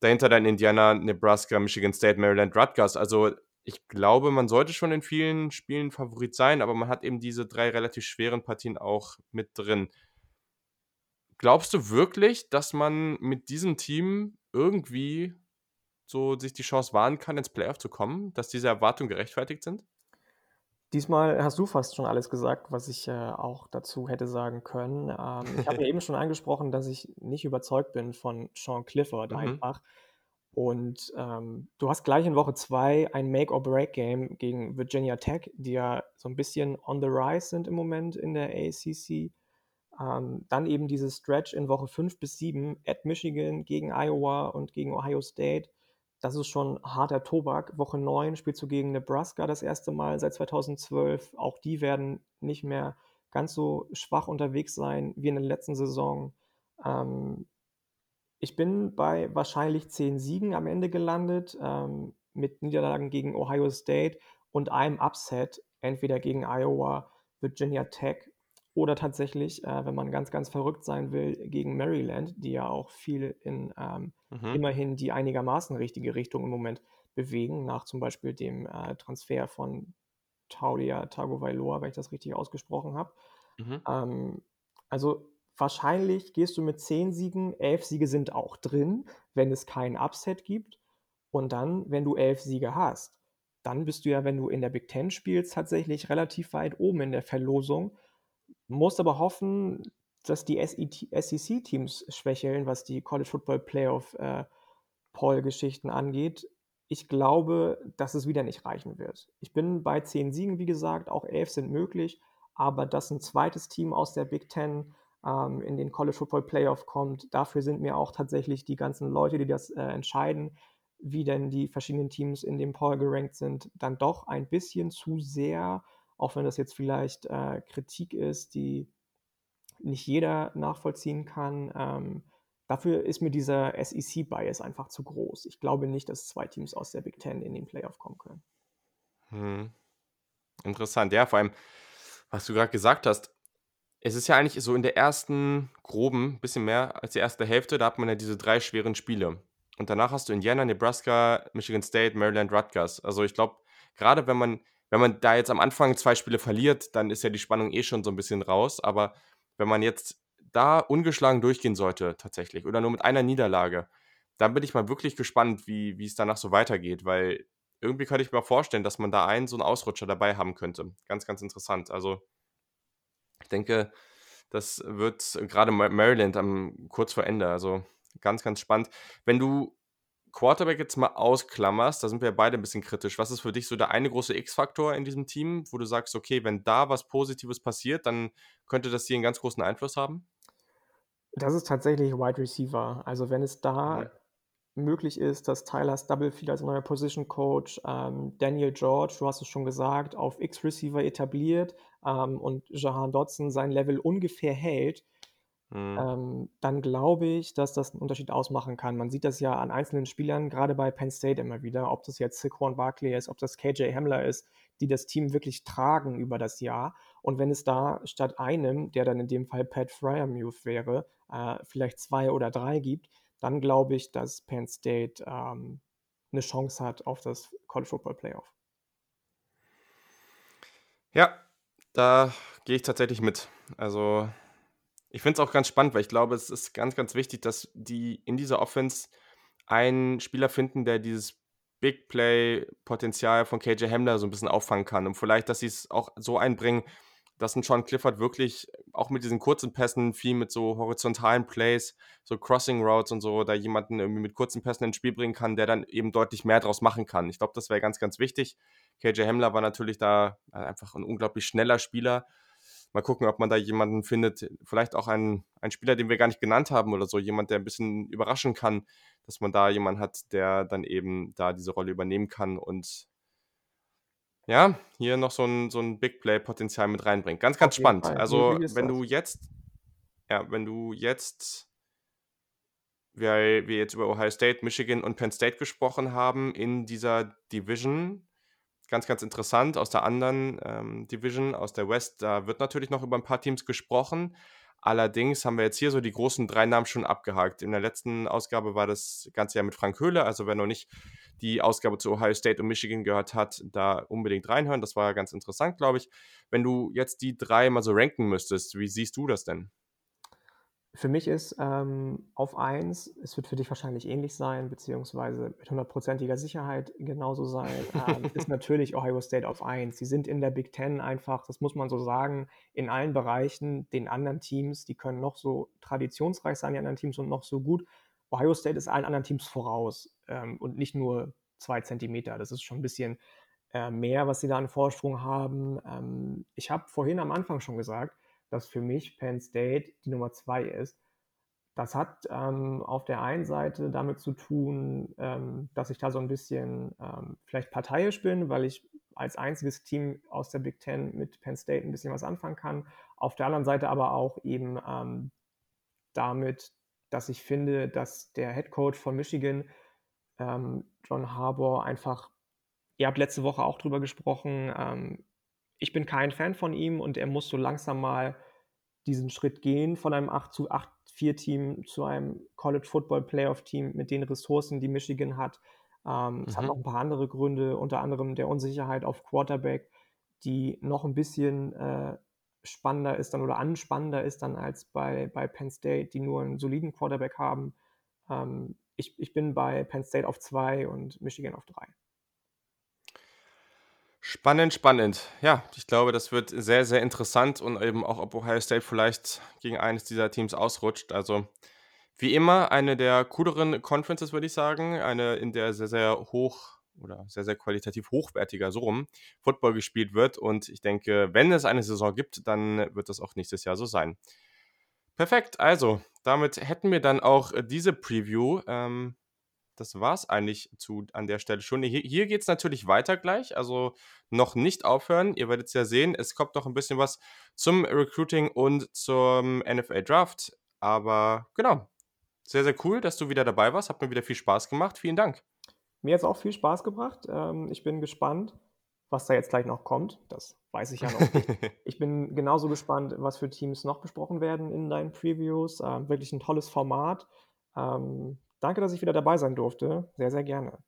dahinter dann Indiana, Nebraska, Michigan State, Maryland, Rutgers. Also ich glaube, man sollte schon in vielen Spielen Favorit sein, aber man hat eben diese drei relativ schweren Partien auch mit drin. Glaubst du wirklich, dass man mit diesem Team irgendwie so sich die Chance wahren kann, ins Playoff zu kommen, dass diese Erwartungen gerechtfertigt sind? Diesmal hast du fast schon alles gesagt, was ich, äh, auch dazu hätte sagen können. Ähm, ich habe (laughs) ja eben schon angesprochen, dass ich nicht überzeugt bin von Sean Clifford Mhm. einfach. Und, ähm, du hast gleich in Woche 2 ein Make-or-Break-Game gegen Virginia Tech, die ja so 'n bisschen on the rise sind im Moment in der ACC. Ähm, dann eben dieses Stretch in Woche 5 bis 7 at Michigan, gegen Iowa und gegen Ohio State. Das ist schon harter Tobak. Woche 9 spielst du gegen Nebraska das erste Mal seit 2012. Auch die werden nicht mehr ganz so schwach unterwegs sein wie in der letzten Saison. Ähm, ich bin bei wahrscheinlich 10 Siegen am Ende gelandet, ähm, mit Niederlagen gegen Ohio State und einem Upset, entweder gegen Iowa, Virginia Tech oder tatsächlich, äh, wenn man ganz, ganz verrückt sein will, gegen Maryland, die ja auch viel in, ähm, Mhm. immerhin die einigermaßen richtige Richtung im Moment bewegen, nach zum Beispiel dem, äh, Transfer von Taulia Tagovailoa, wenn ich das richtig ausgesprochen habe. Mhm. Ähm, also, wahrscheinlich gehst du mit 10 Siegen 11 Siege sind auch drin, wenn es kein Upset gibt. Und dann, wenn du 11 Siege hast, dann bist du ja, wenn du in der Big Ten spielst, tatsächlich relativ weit oben in der Verlosung. Musst aber hoffen, dass die SEC-Teams schwächeln, was die College Football Playoff, äh, Poll-Geschichten angeht. Ich glaube, dass es wieder nicht reichen wird. Ich bin bei 10 Siegen, wie gesagt, auch 11 sind möglich, aber dass 'n zweites Team aus der Big Ten, ähm, in den College Football Playoff kommt, dafür sind mir auch tatsächlich die ganzen Leute, die das, äh, entscheiden, wie denn die verschiedenen Teams in dem Poll gerankt sind, dann doch ein bisschen zu sehr, auch wenn das jetzt vielleicht, äh, Kritik ist, die nicht jeder nachvollziehen kann. Ähm, dafür ist mir dieser SEC-Bias einfach zu groß. Ich glaube nicht, dass 2 Teams aus der Big Ten in den Playoff kommen können. Mhm. Interessant. Ja, vor allem, was du grad gesagt hast, es ist ja eigentlich so in der ersten groben bisschen mehr als die erste Hälfte, da hat man ja diese 3 schweren Spiele. Und danach hast du Indiana, Nebraska, Michigan State, Maryland, Rutgers. Also, ich glaube, grade wenn man wenn man da jetzt am Anfang 2 Spiele verliert, dann ist ja die Spannung eh schon so 'n bisschen raus. Aber wenn man jetzt da ungeschlagen durchgehen sollte tatsächlich oder nur mit einer Niederlage, dann bin ich mal wirklich gespannt, wie wie es danach so weitergeht, weil irgendwie könnte ich mir vorstellen, dass man da einen so 'n Ausrutscher dabei haben könnte. Ganz, ganz interessant. Also ich denke, das wird grade Ma Maryland am kurz vor Ende, also ganz, ganz spannend. Wenn du Quarterback jetzt mal ausklammerst, da sind wir ja beide 'n bisschen kritisch. Was ist für dich so der eine große X-Faktor in diesem Team, wo du sagst: „Okay, wenn da was Positives passiert, dann könnte das hier 'n ganz großen Einfluss haben?“ Das ist tatsächlich Wide Receiver. Also, wenn es da. Möglich ist, dass Tyler Stubblefield als neuer Position Coach, ähm, Daniel George, du hast es schon gesagt, auf X-Receiver etabliert, ähm, und Jahan Dotson sein Level ungefähr hält, Mhm. ähm, dann glaube ich, dass das 'n Unterschied ausmachen kann. Man sieht das ja an einzelnen Spielern, grade bei Penn State immer wieder, ob das jetzt Saquon Barkley ist, ob das KJ Hamler ist, die das Team wirklich tragen über das Jahr. Und wenn es da statt einem, der dann in dem Fall Pat Freiermuth wäre, äh, vielleicht 2 oder 3 gibt, dann glaube ich, dass Penn State, ähm, 'ne Chance hat auf das College Football Playoff. Ja, da gehe ich tatsächlich mit. Also, ich finde es auch ganz spannend, weil ich glaube, es ist ganz, ganz wichtig, dass die in dieser Offense einen Spieler finden, der dieses Big-Play-Potenzial von KJ Hamler so 'n bisschen auffangen kann und vielleicht, dass sie's auch so einbringen, dass 'n Sean Clifford wirklich auch mit diesen kurzen Pässen, viel mit so horizontalen Plays, so Crossing Routes und so, da jemanden irgendwie mit kurzen Pässen ins Spiel bringen kann, der dann eben deutlich mehr draus machen kann. Ich glaube, das wäre ganz, ganz wichtig. KJ Hamler war natürlich da, äh, einfach 'n unglaublich schneller Spieler. Mal gucken, ob man da jemanden findet, vielleicht auch einen einen Spieler, den wir gar nicht genannt haben oder so, jemand, der 'n bisschen überraschen kann, dass man da jemanden hat, der dann eben da diese Rolle übernehmen kann und ja, hier noch so 'n so 'n Big-Play-Potenzial mit reinbringt. Ganz, Auf ganz jeden spannend. Also, wenn du jetzt ja, wenn du jetzt weil wir jetzt über Ohio State, Michigan und Penn State gesprochen haben in dieser Division. Ganz, ganz interessant aus der anderen, ähm, Division, aus der West, da wird natürlich noch über 'n paar Teams gesprochen. Allerdings haben wir jetzt hier so die großen 3 Namen schon abgehakt. In der letzten Ausgabe war das Ganze ja mit Frank Höhle. Also, wer noch nicht die Ausgabe zu Ohio State und Michigan gehört hat, da unbedingt reinhören. Das war ja ganz interessant, glaube ich. Wenn du jetzt die 3 mal so ranken müsstest, wie siehst du das denn? Für mich ist, ähm, auf 1 es wird für dich wahrscheinlich ähnlich sein, beziehungsweise mit hundertprozentiger Sicherheit genauso sein, ähm, ist (laughs) natürlich Ohio State auf 1. Sie sind in der Big Ten einfach, das muss man so sagen, in allen Bereichen den anderen Teams, die können noch so traditionsreich sein, die anderen Teams und noch so gut. Ohio State ist allen anderen Teams voraus, ähm, und nicht nur 2 Zentimeter. Das ist schon ein bisschen, äh, mehr, was sie da an Vorsprung haben. Ähm, ich habe vorhin am Anfang schon gesagt, dass für mich Penn State die Nummer 2 ist. Das hat ähm, auf der einen Seite damit zu tun, ähm, dass ich da so ein bisschen ähm, vielleicht parteiisch bin, weil ich als einziges Team aus der Big Ten mit Penn State ein bisschen was anfangen kann. Auf der anderen Seite aber auch eben ähm, damit, dass ich finde, dass der Head Coach von Michigan, ähm, John Harbour, einfach, ihr habt letzte Woche auch drüber gesprochen, ähm, ich bin kein Fan von ihm und er muss so langsam mal diesen Schritt gehen von einem 8 zu 8 4 Team zu einem College Football Playoff Team mit den Ressourcen, die Michigan hat. Ähm, Es hat Mhm. noch ein paar andere Gründe, unter anderem der Unsicherheit auf Quarterback, die noch ein bisschen äh, spannender ist dann oder anspannender ist dann als bei, bei Penn State, die nur einen soliden Quarterback haben. Ähm, ich, ich bin bei Penn State auf 2 und Michigan auf 3. Spannend, spannend. Ja, ich glaube, das wird sehr, sehr interessant und eben auch, ob Ohio State vielleicht gegen eines dieser Teams ausrutscht. Also wie immer eine der cooleren Conferences, würde ich sagen. Eine, in der sehr, sehr hoch oder sehr, sehr qualitativ hochwertiger, so rum, Football gespielt wird. Und ich denke, wenn es eine Saison gibt, dann wird das auch nächstes Jahr so sein. Perfekt, also damit hätten wir dann auch diese Preview. Ähm, das war's eigentlich zu, an der Stelle schon. Hier, hier geht es natürlich weiter gleich, also noch nicht aufhören. Ihr werdet es ja sehen, es kommt noch ein bisschen was zum Recruiting und zum NFL Draft. Aber genau, sehr, sehr cool, dass du wieder dabei warst. Hat mir wieder viel Spaß gemacht. Vielen Dank. Mir hat es auch viel Spaß gebracht. Ähm, ich bin gespannt, was da jetzt gleich noch kommt. Das weiß ich ja noch nicht. (laughs) Ich bin genauso gespannt, was für Teams noch besprochen werden in deinen Previews. Ähm, wirklich ein tolles Format. Ähm, danke, dass ich wieder dabei sein durfte. Sehr, sehr gerne.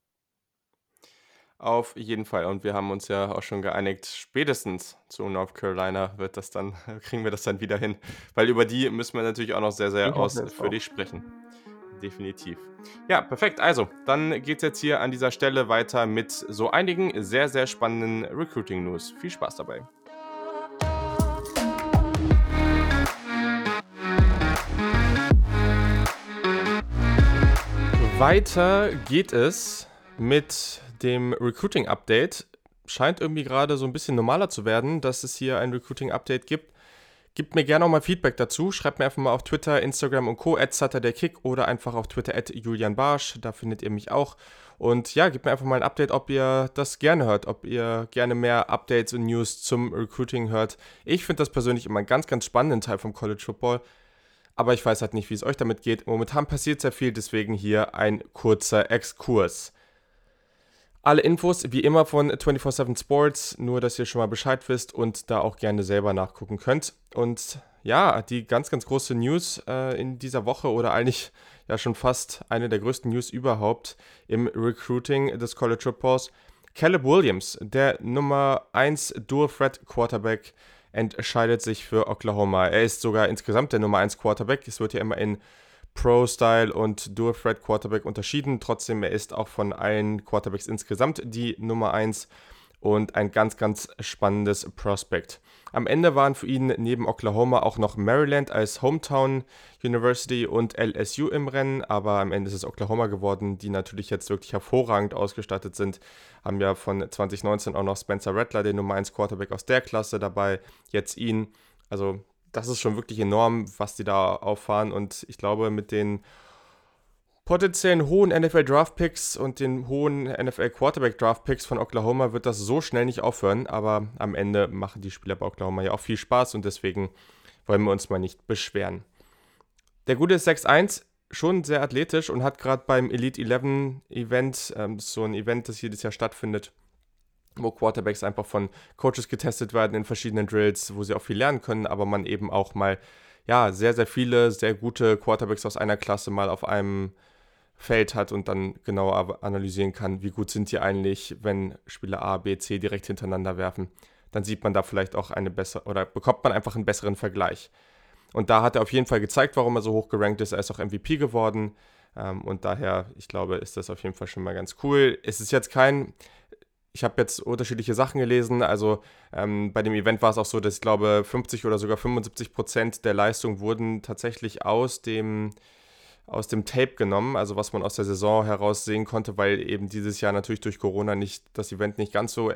Auf jeden Fall. Und wir haben uns ja auch schon geeinigt, spätestens zu North Carolina wird das dann, (laughs) kriegen wir das dann wieder hin. Weil über die müssen wir natürlich auch noch sehr, sehr ausführlich sprechen. Definitiv. Ja, perfekt. Also, dann geht es jetzt hier an dieser Stelle weiter mit so einigen sehr, sehr spannenden Recruiting-News. Viel Spaß dabei. Weiter geht es mit dem Recruiting-Update. Scheint irgendwie gerade so ein bisschen normaler zu werden, dass es hier ein Recruiting-Update gibt. Gebt mir gerne auch mal Feedback dazu. Schreibt mir einfach mal auf Twitter, Instagram und Co. Kick oder einfach auf Twitter at Julian Barsch. Da findet ihr mich auch. Und ja, gebt mir einfach mal ein Update, ob ihr das gerne hört, ob ihr gerne mehr Updates und News zum Recruiting hört. Ich finde das persönlich immer einen ganz, ganz spannenden Teil vom College Football. Aber ich weiß halt nicht, wie es euch damit geht. Momentan passiert sehr viel, deswegen hier ein kurzer Exkurs. Alle Infos wie immer von 24/7 Sports, nur dass ihr schon mal Bescheid wisst und da auch gerne selber nachgucken könnt. Und ja, die ganz, ganz große News äh, in dieser Woche oder eigentlich ja schon fast eine der größten News überhaupt im Recruiting des College Footballs. Caleb Williams, der Nummer 1 Dual Threat Quarterback, entscheidet sich für Oklahoma. Er ist sogar insgesamt der Nummer 1 Quarterback. Es wird ja immer in Pro-Style und Dual Threat Quarterback unterschieden. Trotzdem, er ist auch von allen Quarterbacks insgesamt die Nummer 1 und ein ganz, ganz spannendes Prospect. Am Ende waren für ihn neben Oklahoma auch noch Maryland als Hometown University und LSU im Rennen, aber am Ende ist es Oklahoma geworden, die natürlich jetzt wirklich hervorragend ausgestattet sind. Haben ja von 2019 auch noch Spencer Rattler, den Nummer 1 Quarterback aus der Klasse dabei, jetzt ihn. Also das ist schon wirklich enorm, was die da auffahren und ich glaube mit den potenziellen hohen NFL Draft Picks und den hohen NFL Quarterback Draft Picks von Oklahoma wird das so schnell nicht aufhören, aber am Ende machen die Spieler bei Oklahoma ja auch viel Spaß und deswegen wollen wir uns mal nicht beschweren. Der gute ist 6'1, schon sehr athletisch und hat gerade beim Elite 11 Event, ähm, so ein Event, das jedes Jahr stattfindet, wo Quarterbacks einfach von Coaches getestet werden in verschiedenen Drills, wo sie auch viel lernen können, aber man eben auch mal ja, sehr, sehr viele, sehr gute Quarterbacks aus einer Klasse mal auf einem Feld hat und dann genauer analysieren kann, wie gut sind die eigentlich, wenn Spieler A, B, C direkt hintereinander werfen. Dann sieht man da vielleicht auch eine bessere oder bekommt man einfach einen besseren Vergleich. Und da hat er auf jeden Fall gezeigt, warum er so hoch gerankt ist. Er ist auch MVP geworden. Ähm, und daher, ich glaube, ist das auf jeden Fall schon mal ganz cool. Es ist jetzt kein, ich habe jetzt unterschiedliche Sachen gelesen. Also ähm, bei dem Event war es auch so, dass ich glaube, 50 oder sogar 75 Prozent der Leistung wurden tatsächlich aus dem, aus dem Tape genommen, also was man aus der Saison heraus sehen konnte, weil eben dieses Jahr natürlich durch Corona nicht das Event nicht ganz so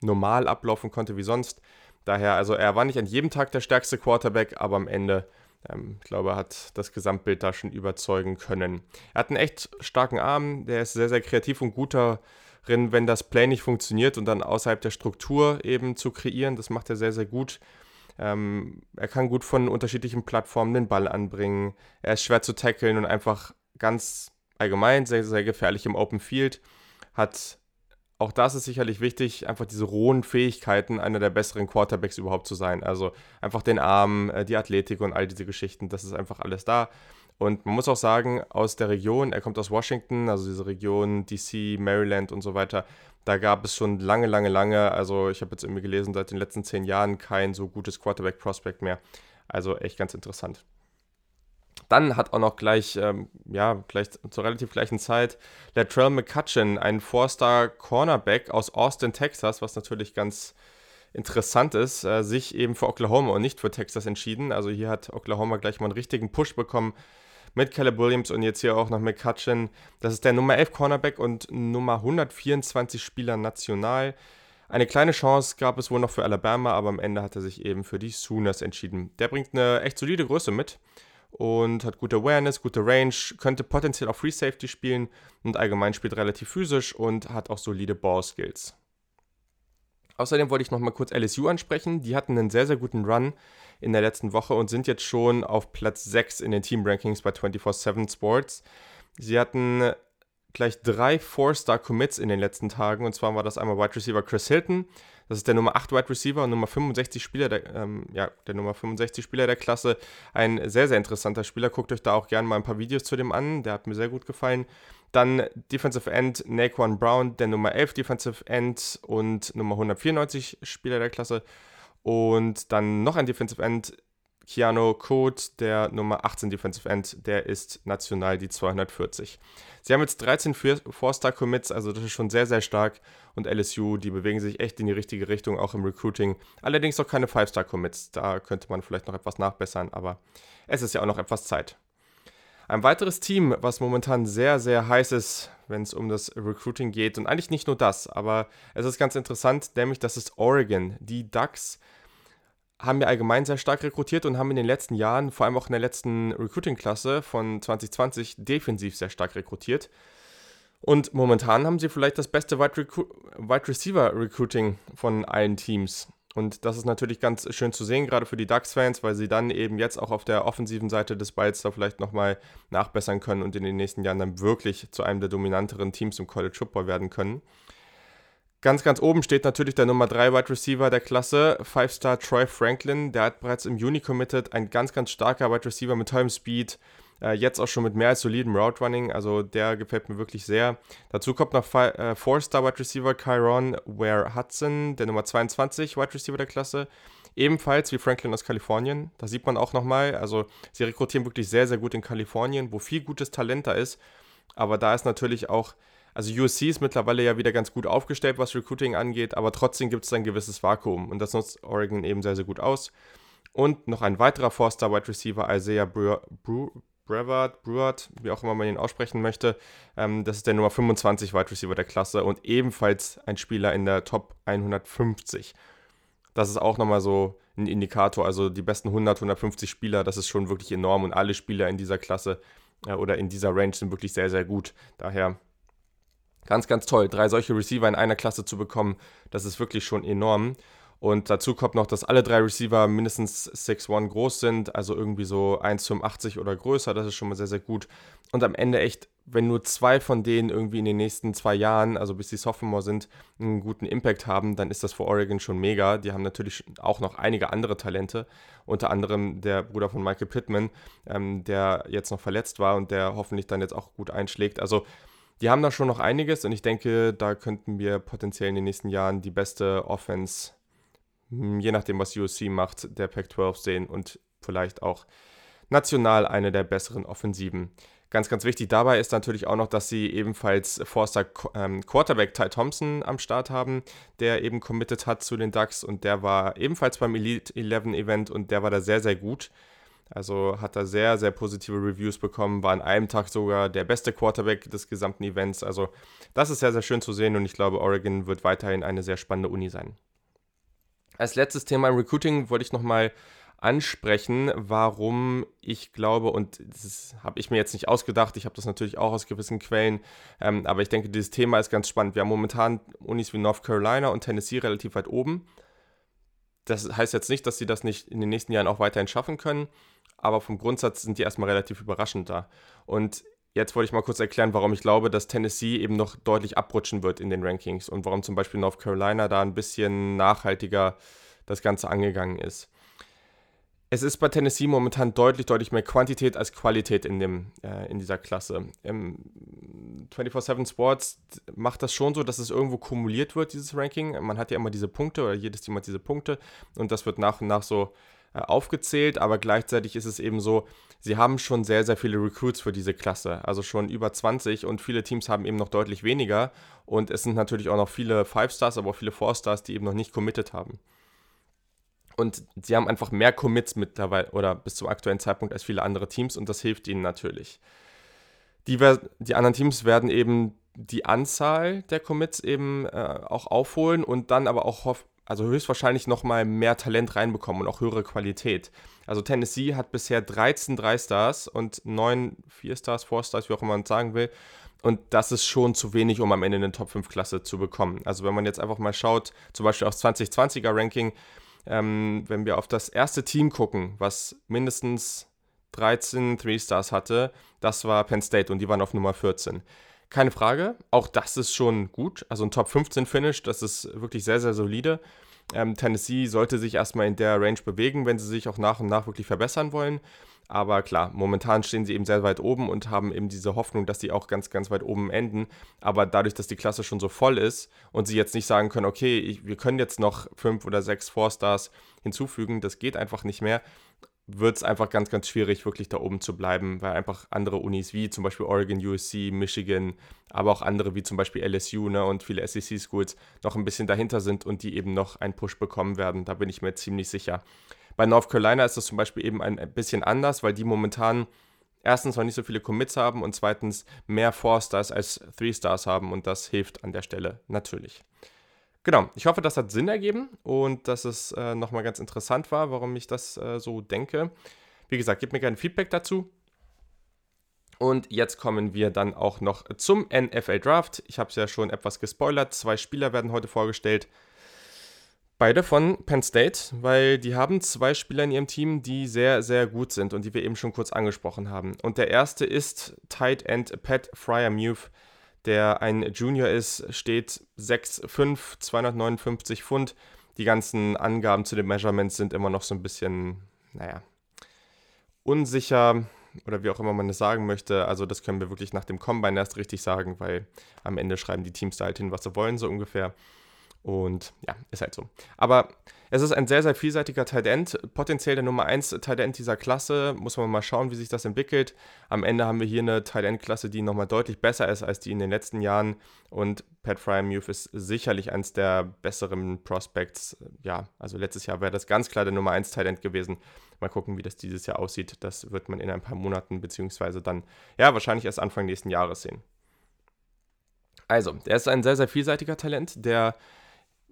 normal ablaufen konnte wie sonst. Daher, also er war nicht an jedem Tag der stärkste Quarterback, aber am Ende ähm, ich glaube, hat das Gesamtbild da schon überzeugen können. Er hat einen echt starken Arm, der ist sehr, sehr kreativ und gut darin, wenn das Play nicht funktioniert und dann außerhalb der Struktur eben zu kreieren. Das macht er sehr, sehr gut. Ähm, er kann gut von unterschiedlichen Plattformen den Ball anbringen. Er ist schwer zu tackeln und einfach ganz allgemein sehr, sehr gefährlich im Open Field. Hat auch das ist sicherlich wichtig, einfach diese rohen Fähigkeiten, einer der besseren Quarterbacks überhaupt zu sein. Also einfach den Arm, äh, die Athletik und all diese Geschichten, das ist einfach alles da. Und man muss auch sagen, aus der Region, er kommt aus Washington, also diese Region DC, Maryland und so weiter, da gab es schon lange, lange, lange, also ich habe jetzt irgendwie gelesen, seit den letzten zehn Jahren kein so gutes Quarterback-Prospect mehr. Also echt ganz interessant. Dann hat auch noch gleich, ähm, ja, gleich zur relativ gleichen Zeit Latrell McCutcheon, ein Four-Star-Cornerback aus Austin, Texas, was natürlich ganz interessant ist, äh, sich eben für Oklahoma und nicht für Texas entschieden. Also hier hat Oklahoma gleich mal einen richtigen Push bekommen mit Caleb Williams und jetzt hier auch noch McCutcheon. Das ist der Nummer 11 Cornerback und Nummer 124 Spieler national. Eine kleine Chance gab es wohl noch für Alabama, aber am Ende hat er sich eben für die Sooners entschieden. Der bringt eine echt solide Größe mit und hat gute Awareness, gute Range, könnte potenziell auch Free Safety spielen und allgemein spielt relativ physisch und hat auch solide Ball Skills. Außerdem wollte ich noch mal kurz LSU ansprechen. Die hatten einen sehr, sehr guten Run in der letzten Woche und sind jetzt schon auf Platz 6 in den Team Rankings bei 24-7 Sports. Sie hatten gleich drei Four-Star-Commits in den letzten Tagen. Und zwar war das einmal Wide Receiver Chris Hilton, das ist der Nummer 8 Wide Receiver und Nummer 65 Spieler der, ähm, ja, der Nummer 65 Spieler der Klasse. Ein sehr, sehr interessanter Spieler. Guckt euch da auch gerne mal ein paar Videos zu dem an. Der hat mir sehr gut gefallen. Dann Defensive End Naquan Brown, der Nummer 11 Defensive End und Nummer 194 Spieler der Klasse. Und dann noch ein Defensive End, Keanu Code, der Nummer 18 Defensive End, der ist national die 240. Sie haben jetzt 13 Four-Star-Commits, also das ist schon sehr, sehr stark. Und LSU, die bewegen sich echt in die richtige Richtung, auch im Recruiting. Allerdings noch keine Five-Star-Commits. Da könnte man vielleicht noch etwas nachbessern, aber es ist ja auch noch etwas Zeit. Ein weiteres Team, was momentan sehr, sehr heiß ist, wenn es um das Recruiting geht. Und eigentlich nicht nur das, aber es ist ganz interessant, nämlich das ist Oregon. Die Ducks haben wir allgemein sehr stark rekrutiert und haben in den letzten Jahren, vor allem auch in der letzten Recruiting-Klasse von 2020, defensiv sehr stark rekrutiert. Und momentan haben sie vielleicht das beste Wide, Wide Receiver Recruiting von allen Teams. Und das ist natürlich ganz schön zu sehen, gerade für die Ducks-Fans, weil sie dann eben jetzt auch auf der offensiven Seite des Balls da vielleicht nochmal nachbessern können und in den nächsten Jahren dann wirklich zu einem der dominanteren Teams im College Football werden können. Ganz, ganz oben steht natürlich der Nummer 3 Wide Receiver der Klasse, 5-Star Troy Franklin. Der hat bereits im Juni committed. Ein ganz, ganz starker Wide Receiver mit tollem Speed. Äh, jetzt auch schon mit mehr als solidem Route Running. Also der gefällt mir wirklich sehr. Dazu kommt noch 4-Star äh, Wide Receiver Kyron Ware Hudson, der Nummer 22 Wide Receiver der Klasse. Ebenfalls wie Franklin aus Kalifornien. Da sieht man auch nochmal, also sie rekrutieren wirklich sehr, sehr gut in Kalifornien, wo viel gutes Talent da ist. Aber da ist natürlich auch also USC ist mittlerweile ja wieder ganz gut aufgestellt, was Recruiting angeht, aber trotzdem gibt es ein gewisses Vakuum und das nutzt Oregon eben sehr, sehr gut aus. Und noch ein weiterer Forster Wide Receiver, Isaiah Brewer, Brevard, Breward, wie auch immer man ihn aussprechen möchte. Ähm, das ist der Nummer 25 Wide Receiver der Klasse und ebenfalls ein Spieler in der Top 150. Das ist auch nochmal so ein Indikator. Also die besten 100, 150 Spieler, das ist schon wirklich enorm und alle Spieler in dieser Klasse äh, oder in dieser Range sind wirklich sehr, sehr gut. Daher Ganz, ganz toll, drei solche Receiver in einer Klasse zu bekommen, das ist wirklich schon enorm. Und dazu kommt noch, dass alle drei Receiver mindestens 6'1 groß sind, also irgendwie so 1,85 oder größer, das ist schon mal sehr, sehr gut. Und am Ende echt, wenn nur zwei von denen irgendwie in den nächsten zwei Jahren, also bis die Sophomore sind, einen guten Impact haben, dann ist das für Oregon schon mega. Die haben natürlich auch noch einige andere Talente, unter anderem der Bruder von Michael Pittman, ähm, der jetzt noch verletzt war und der hoffentlich dann jetzt auch gut einschlägt. Also die haben da schon noch einiges und ich denke, da könnten wir potenziell in den nächsten Jahren die beste Offense, je nachdem, was USC macht, der Pac-12 sehen. Und vielleicht auch national eine der besseren Offensiven. Ganz, ganz wichtig dabei ist natürlich auch noch, dass sie ebenfalls Forster ähm, Quarterback Ty Thompson am Start haben, der eben committed hat zu den Ducks und der war ebenfalls beim Elite 11 Event und der war da sehr, sehr gut. Also hat er sehr, sehr positive Reviews bekommen, war an einem Tag sogar der beste Quarterback des gesamten Events. Also das ist sehr, sehr schön zu sehen und ich glaube, Oregon wird weiterhin eine sehr spannende Uni sein. Als letztes Thema im Recruiting wollte ich nochmal ansprechen, warum ich glaube, und das habe ich mir jetzt nicht ausgedacht, ich habe das natürlich auch aus gewissen Quellen, ähm, aber ich denke, dieses Thema ist ganz spannend. Wir haben momentan Unis wie North Carolina und Tennessee relativ weit oben. Das heißt jetzt nicht, dass sie das nicht in den nächsten Jahren auch weiterhin schaffen können, aber vom Grundsatz sind die erstmal relativ überraschend da. Und jetzt wollte ich mal kurz erklären, warum ich glaube, dass Tennessee eben noch deutlich abrutschen wird in den Rankings und warum zum Beispiel North Carolina da ein bisschen nachhaltiger das Ganze angegangen ist es ist bei Tennessee momentan deutlich, deutlich mehr Quantität als Qualität in, dem, äh, in dieser Klasse. Im 24-7 Sports macht das schon so, dass es irgendwo kumuliert wird, dieses Ranking. Man hat ja immer diese Punkte oder jedes Team hat diese Punkte und das wird nach und nach so aufgezählt, aber gleichzeitig ist es eben so, sie haben schon sehr, sehr viele Recruits für diese Klasse, also schon über 20 und viele Teams haben eben noch deutlich weniger und es sind natürlich auch noch viele Five Stars, aber auch viele Four Stars, die eben noch nicht committed haben. Und sie haben einfach mehr Commits mittlerweile oder bis zum aktuellen Zeitpunkt als viele andere Teams und das hilft ihnen natürlich. Die, die anderen Teams werden eben die Anzahl der Commits eben äh, auch aufholen und dann aber auch hoff also höchstwahrscheinlich nochmal mehr Talent reinbekommen und auch höhere Qualität. Also Tennessee hat bisher 13 3-Stars und 9 4-Stars, 4-Stars, wie auch immer man sagen will. Und das ist schon zu wenig, um am Ende eine Top-5-Klasse zu bekommen. Also wenn man jetzt einfach mal schaut, zum Beispiel aufs 2020er Ranking, ähm, wenn wir auf das erste Team gucken, was mindestens 13 Three-Stars hatte, das war Penn State und die waren auf Nummer 14. Keine Frage, auch das ist schon gut. Also ein Top 15 Finish, das ist wirklich sehr, sehr solide. Ähm, Tennessee sollte sich erstmal in der Range bewegen, wenn sie sich auch nach und nach wirklich verbessern wollen. Aber klar, momentan stehen sie eben sehr weit oben und haben eben diese Hoffnung, dass sie auch ganz, ganz weit oben enden. Aber dadurch, dass die Klasse schon so voll ist und sie jetzt nicht sagen können, okay, ich, wir können jetzt noch fünf oder sechs Four-Stars hinzufügen, das geht einfach nicht mehr, wird es einfach ganz, ganz schwierig, wirklich da oben zu bleiben, weil einfach andere Unis wie zum Beispiel Oregon, USC, Michigan, aber auch andere wie zum Beispiel LSU ne, und viele SEC-Schools noch ein bisschen dahinter sind und die eben noch einen Push bekommen werden. Da bin ich mir ziemlich sicher. Bei North Carolina ist das zum Beispiel eben ein bisschen anders, weil die momentan erstens noch nicht so viele Commits haben und zweitens mehr Four Stars als Three Stars haben und das hilft an der Stelle natürlich. Genau, ich hoffe, das hat Sinn ergeben und dass es äh, nochmal ganz interessant war, warum ich das äh, so denke. Wie gesagt, gebt mir gerne Feedback dazu. Und jetzt kommen wir dann auch noch zum NFL Draft. Ich habe es ja schon etwas gespoilert. Zwei Spieler werden heute vorgestellt. Beide von Penn State, weil die haben zwei Spieler in ihrem Team, die sehr, sehr gut sind und die wir eben schon kurz angesprochen haben. Und der erste ist Tight End Pat Fryermuth, der ein Junior ist, steht 6'5, 259 Pfund. Die ganzen Angaben zu den Measurements sind immer noch so ein bisschen, naja, unsicher oder wie auch immer man es sagen möchte. Also das können wir wirklich nach dem Combine erst richtig sagen, weil am Ende schreiben die Teams da halt hin, was sie wollen, so ungefähr. Und ja, ist halt so. Aber es ist ein sehr, sehr vielseitiger Tight. Potenziell der Nummer 1 Tight dieser Klasse. Muss man mal schauen, wie sich das entwickelt. Am Ende haben wir hier eine Tight End-Klasse, die nochmal deutlich besser ist als die in den letzten Jahren. Und Pat Fryermuth ist sicherlich eines der besseren Prospects. Ja, also letztes Jahr wäre das ganz klar der Nummer 1 Tight gewesen. Mal gucken, wie das dieses Jahr aussieht. Das wird man in ein paar Monaten, beziehungsweise dann, ja, wahrscheinlich erst Anfang nächsten Jahres sehen. Also, der ist ein sehr, sehr vielseitiger Talent, der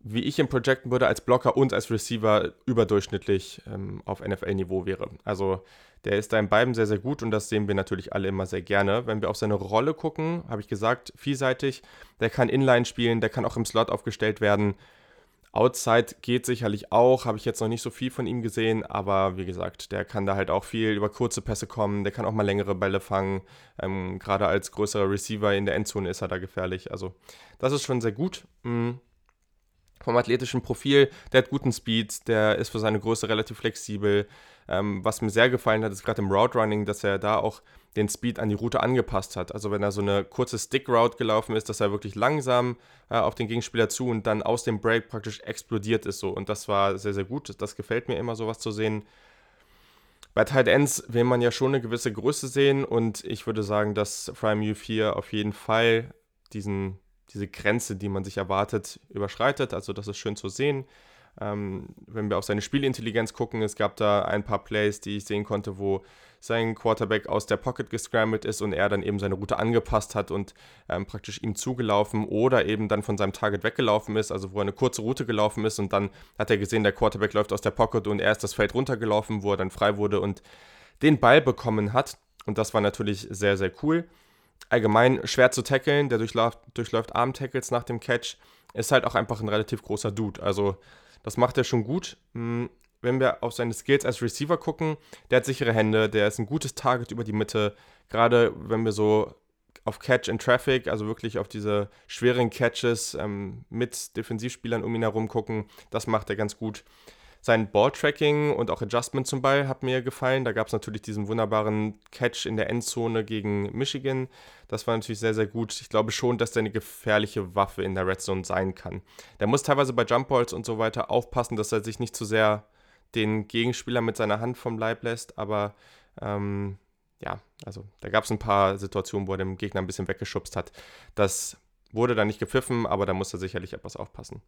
wie ich ihn projecten würde, als Blocker und als Receiver überdurchschnittlich ähm, auf NFL-Niveau wäre. Also der ist da in beiden sehr, sehr gut und das sehen wir natürlich alle immer sehr gerne. Wenn wir auf seine Rolle gucken, habe ich gesagt, vielseitig. Der kann Inline spielen, der kann auch im Slot aufgestellt werden. Outside geht sicherlich auch, habe ich jetzt noch nicht so viel von ihm gesehen, aber wie gesagt, der kann da halt auch viel über kurze Pässe kommen, der kann auch mal längere Bälle fangen. Ähm, Gerade als größerer Receiver in der Endzone ist er da gefährlich. Also das ist schon sehr gut. Mhm vom athletischen Profil, der hat guten Speed, der ist für seine Größe relativ flexibel. Ähm, was mir sehr gefallen hat, ist gerade im Route Running, dass er da auch den Speed an die Route angepasst hat. Also wenn er so eine kurze Stick-Route gelaufen ist, dass er wirklich langsam äh, auf den Gegenspieler zu und dann aus dem Break praktisch explodiert ist so. Und das war sehr, sehr gut. Das gefällt mir immer, sowas zu sehen. Bei Tight Ends will man ja schon eine gewisse Größe sehen und ich würde sagen, dass Prime Youth hier auf jeden Fall diesen, diese Grenze, die man sich erwartet, überschreitet. Also das ist schön zu sehen. Ähm, wenn wir auf seine Spielintelligenz gucken, es gab da ein paar Plays, die ich sehen konnte, wo sein Quarterback aus der Pocket gescrambled ist und er dann eben seine Route angepasst hat und ähm, praktisch ihm zugelaufen oder eben dann von seinem Target weggelaufen ist, also wo er eine kurze Route gelaufen ist und dann hat er gesehen, der Quarterback läuft aus der Pocket und er ist das Feld runtergelaufen, wo er dann frei wurde und den Ball bekommen hat. Und das war natürlich sehr, sehr cool. Allgemein schwer zu tackeln, der durchläuft, durchläuft Arm-Tackles nach dem Catch. Ist halt auch einfach ein relativ großer Dude. Also das macht er schon gut. Hm, wenn wir auf seine Skills als Receiver gucken, der hat sichere Hände, der ist ein gutes Target über die Mitte. Gerade wenn wir so auf Catch in Traffic, also wirklich auf diese schweren Catches ähm, mit Defensivspielern um ihn herum gucken, das macht er ganz gut. Sein Balltracking und auch Adjustment zum Ball hat mir gefallen. Da gab es natürlich diesen wunderbaren Catch in der Endzone gegen Michigan. Das war natürlich sehr, sehr gut. Ich glaube schon, dass der eine gefährliche Waffe in der Red Zone sein kann. Der muss teilweise bei Jump Balls und so weiter aufpassen, dass er sich nicht zu sehr den Gegenspieler mit seiner Hand vom Leib lässt. Aber ähm, ja, also da gab es ein paar Situationen, wo er dem Gegner ein bisschen weggeschubst hat. Das wurde dann nicht gepfiffen, aber da muss er sicherlich etwas aufpassen.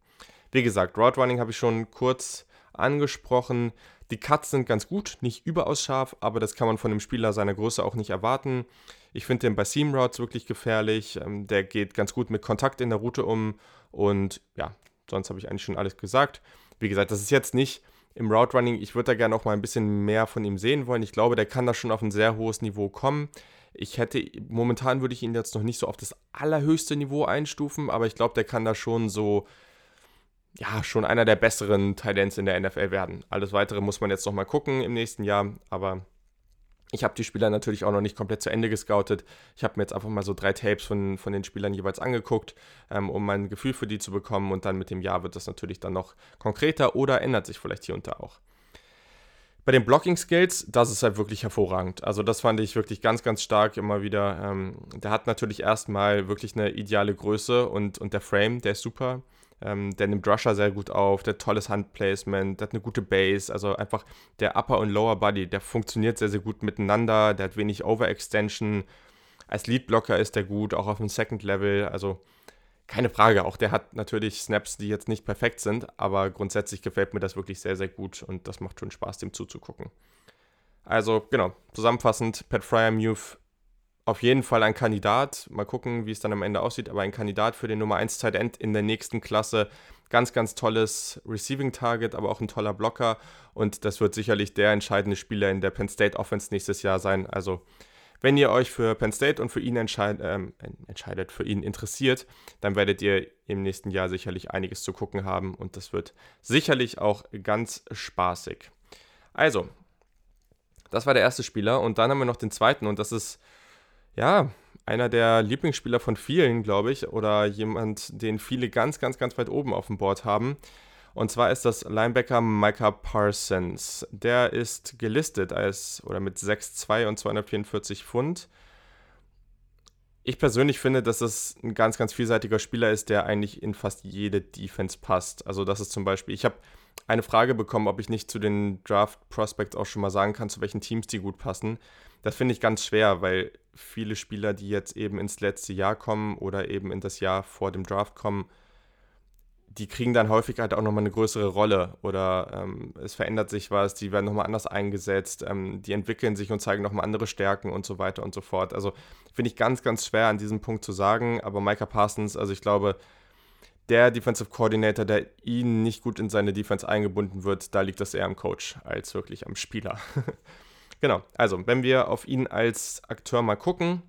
Wie gesagt, Route Running habe ich schon kurz angesprochen. Die Cuts sind ganz gut, nicht überaus scharf, aber das kann man von dem Spieler seiner Größe auch nicht erwarten. Ich finde den bei Seam Routes wirklich gefährlich. Ähm, der geht ganz gut mit Kontakt in der Route um und ja, sonst habe ich eigentlich schon alles gesagt. Wie gesagt, das ist jetzt nicht im Route Running. Ich würde da gerne auch mal ein bisschen mehr von ihm sehen wollen. Ich glaube, der kann da schon auf ein sehr hohes Niveau kommen. Ich hätte, momentan würde ich ihn jetzt noch nicht so auf das allerhöchste Niveau einstufen, aber ich glaube, der kann da schon so ja, schon einer der besseren Titans in der NFL werden. Alles weitere muss man jetzt nochmal gucken im nächsten Jahr, aber ich habe die Spieler natürlich auch noch nicht komplett zu Ende gescoutet. Ich habe mir jetzt einfach mal so drei Tapes von, von den Spielern jeweils angeguckt, ähm, um mein Gefühl für die zu bekommen. Und dann mit dem Jahr wird das natürlich dann noch konkreter oder ändert sich vielleicht hier und da auch. Bei den Blocking Skills, das ist halt wirklich hervorragend. Also das fand ich wirklich ganz, ganz stark immer wieder. Ähm, der hat natürlich erstmal wirklich eine ideale Größe und, und der Frame, der ist super. Ähm, der nimmt Rusher sehr gut auf, der hat tolles Handplacement, der hat eine gute Base, also einfach der Upper und Lower Body, der funktioniert sehr, sehr gut miteinander, der hat wenig Overextension. Als Leadblocker ist der gut, auch auf dem Second Level, also keine Frage, auch der hat natürlich Snaps, die jetzt nicht perfekt sind, aber grundsätzlich gefällt mir das wirklich sehr, sehr gut und das macht schon Spaß, dem zuzugucken. Also, genau, zusammenfassend, Pat Fryer Muth auf jeden Fall ein Kandidat. Mal gucken, wie es dann am Ende aussieht, aber ein Kandidat für den Nummer 1 Tight End in der nächsten Klasse. Ganz, ganz tolles Receiving Target, aber auch ein toller Blocker. Und das wird sicherlich der entscheidende Spieler in der Penn State Offense nächstes Jahr sein. Also, wenn ihr euch für Penn State und für ihn entscheid, äh, entscheidet, für ihn interessiert, dann werdet ihr im nächsten Jahr sicherlich einiges zu gucken haben. Und das wird sicherlich auch ganz spaßig. Also, das war der erste Spieler. Und dann haben wir noch den zweiten. Und das ist ja, einer der Lieblingsspieler von vielen, glaube ich, oder jemand, den viele ganz, ganz, ganz weit oben auf dem Board haben. Und zwar ist das Linebacker Micah Parsons. Der ist gelistet als oder mit 6'2 und 244 Pfund. Ich persönlich finde, dass es ein ganz, ganz vielseitiger Spieler ist, der eigentlich in fast jede Defense passt. Also das ist zum Beispiel, ich habe eine Frage bekommen, ob ich nicht zu den Draft Prospects auch schon mal sagen kann, zu welchen Teams die gut passen. Das finde ich ganz schwer, weil viele Spieler, die jetzt eben ins letzte Jahr kommen oder eben in das Jahr vor dem Draft kommen, die kriegen dann häufig halt auch nochmal eine größere Rolle oder ähm, es verändert sich was, die werden nochmal anders eingesetzt, ähm, die entwickeln sich und zeigen nochmal andere Stärken und so weiter und so fort. Also finde ich ganz, ganz schwer an diesem Punkt zu sagen, aber Micah Parsons, also ich glaube, der Defensive Coordinator, der ihn nicht gut in seine Defense eingebunden wird, da liegt das eher am Coach als wirklich am Spieler. (laughs) Genau, also wenn wir auf ihn als Akteur mal gucken,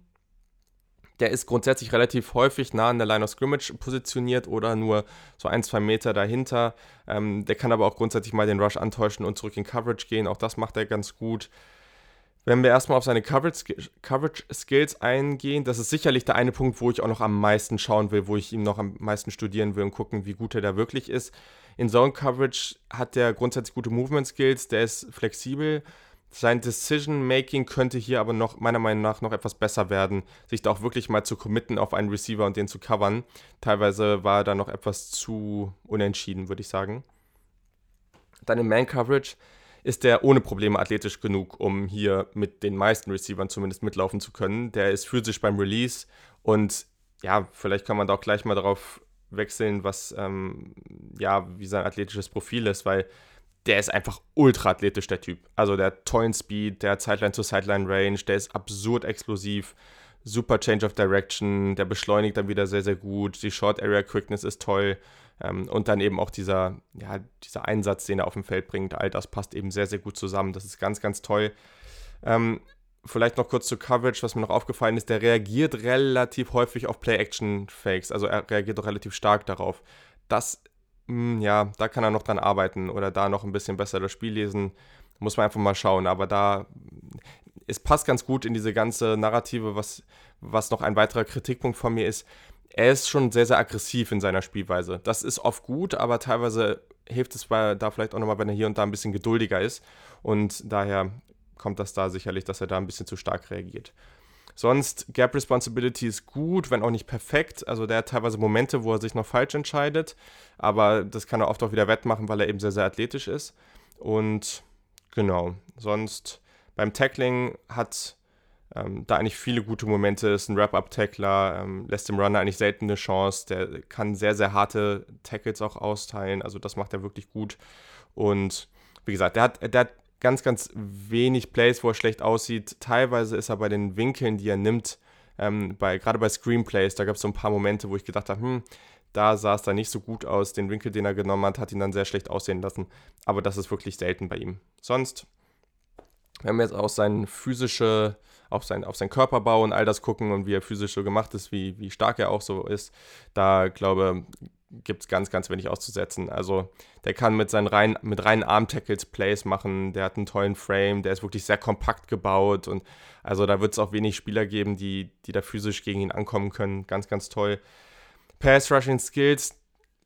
der ist grundsätzlich relativ häufig nah an der Line of Scrimmage positioniert oder nur so ein, zwei Meter dahinter. Ähm, der kann aber auch grundsätzlich mal den Rush antäuschen und zurück in Coverage gehen. Auch das macht er ganz gut. Wenn wir erstmal auf seine Coverage, Coverage Skills eingehen, das ist sicherlich der eine Punkt, wo ich auch noch am meisten schauen will, wo ich ihm noch am meisten studieren will und gucken, wie gut er da wirklich ist. In Zone Coverage hat er grundsätzlich gute Movement Skills, der ist flexibel sein Decision-Making könnte hier aber noch, meiner Meinung nach, noch etwas besser werden, sich da auch wirklich mal zu committen auf einen Receiver und den zu covern. Teilweise war er da noch etwas zu unentschieden, würde ich sagen. Dann im Man-Coverage ist der ohne Probleme athletisch genug, um hier mit den meisten Receivern zumindest mitlaufen zu können. Der ist physisch beim Release und ja, vielleicht kann man da auch gleich mal darauf wechseln, was, ähm, ja, wie sein athletisches Profil ist, weil der ist einfach ultra athletisch, der Typ. Also der hat tollen Speed, der hat Sideline zu Sideline Range, der ist absurd explosiv, super Change of Direction, der beschleunigt dann wieder sehr, sehr gut, die Short Area Quickness ist toll ähm, und dann eben auch dieser, ja, dieser Einsatz, den er auf dem Feld bringt, all das passt eben sehr, sehr gut zusammen. Das ist ganz, ganz toll. Ähm, vielleicht noch kurz zur Coverage, was mir noch aufgefallen ist, der reagiert relativ häufig auf Play-Action-Fakes, also er reagiert doch relativ stark darauf. Das, mh, hm, ja, da kann er noch dran arbeiten oder da noch ein bisschen besser das Spiel lesen. Muss man einfach mal schauen, aber da, es passt ganz gut in diese ganze Narrative, was, was noch ein weiterer Kritikpunkt von mir ist. Er ist schon sehr, sehr aggressiv in seiner Spielweise. Das ist oft gut, aber teilweise hilft es bei, da vielleicht auch nochmal, wenn er hier und da ein bisschen geduldiger ist. Und daher kommt das da sicherlich, dass er da ein bisschen zu stark reagiert. Sonst, Gap Responsibility ist gut, wenn auch nicht perfekt. Also der hat teilweise Momente, wo er sich noch falsch entscheidet, aber das kann er oft auch wieder wettmachen, weil er eben sehr, sehr athletisch ist. Und genau, sonst beim Tackling hat ähm, da eigentlich viele gute Momente, ist ein Wrap-Up-Tackler, ähm, lässt dem Runner eigentlich selten eine Chance, der kann sehr, sehr harte Tackles auch austeilen, also das macht er wirklich gut. Und wie gesagt, der hat, der hat ganz, ganz wenig Plays, wo er schlecht aussieht. Teilweise ist er bei den Winkeln, die er nimmt, ähm, bei, gerade bei Screenplays, da gab es so ein paar Momente, wo ich gedacht habe, hm, da sah es da nicht so gut aus. Den Winkel, den er genommen hat, hat ihn dann sehr schlecht aussehen lassen. Aber das ist wirklich selten bei ihm. Sonst, wenn wir jetzt auf seinen physische, auf, sein, auf seinen Körperbau und all das gucken und wie er physisch so gemacht ist, wie, wie stark er auch so ist, da glaube gibt es ganz, ganz wenig auszusetzen. Also der kann mit seinen reinen, mit reinen Arm-Tackles Plays machen, der hat einen tollen Frame, der ist wirklich sehr kompakt gebaut und also da wird es auch wenig Spieler geben, die, die da physisch gegen ihn ankommen können. Ganz, ganz toll. Pass-Rushing Skills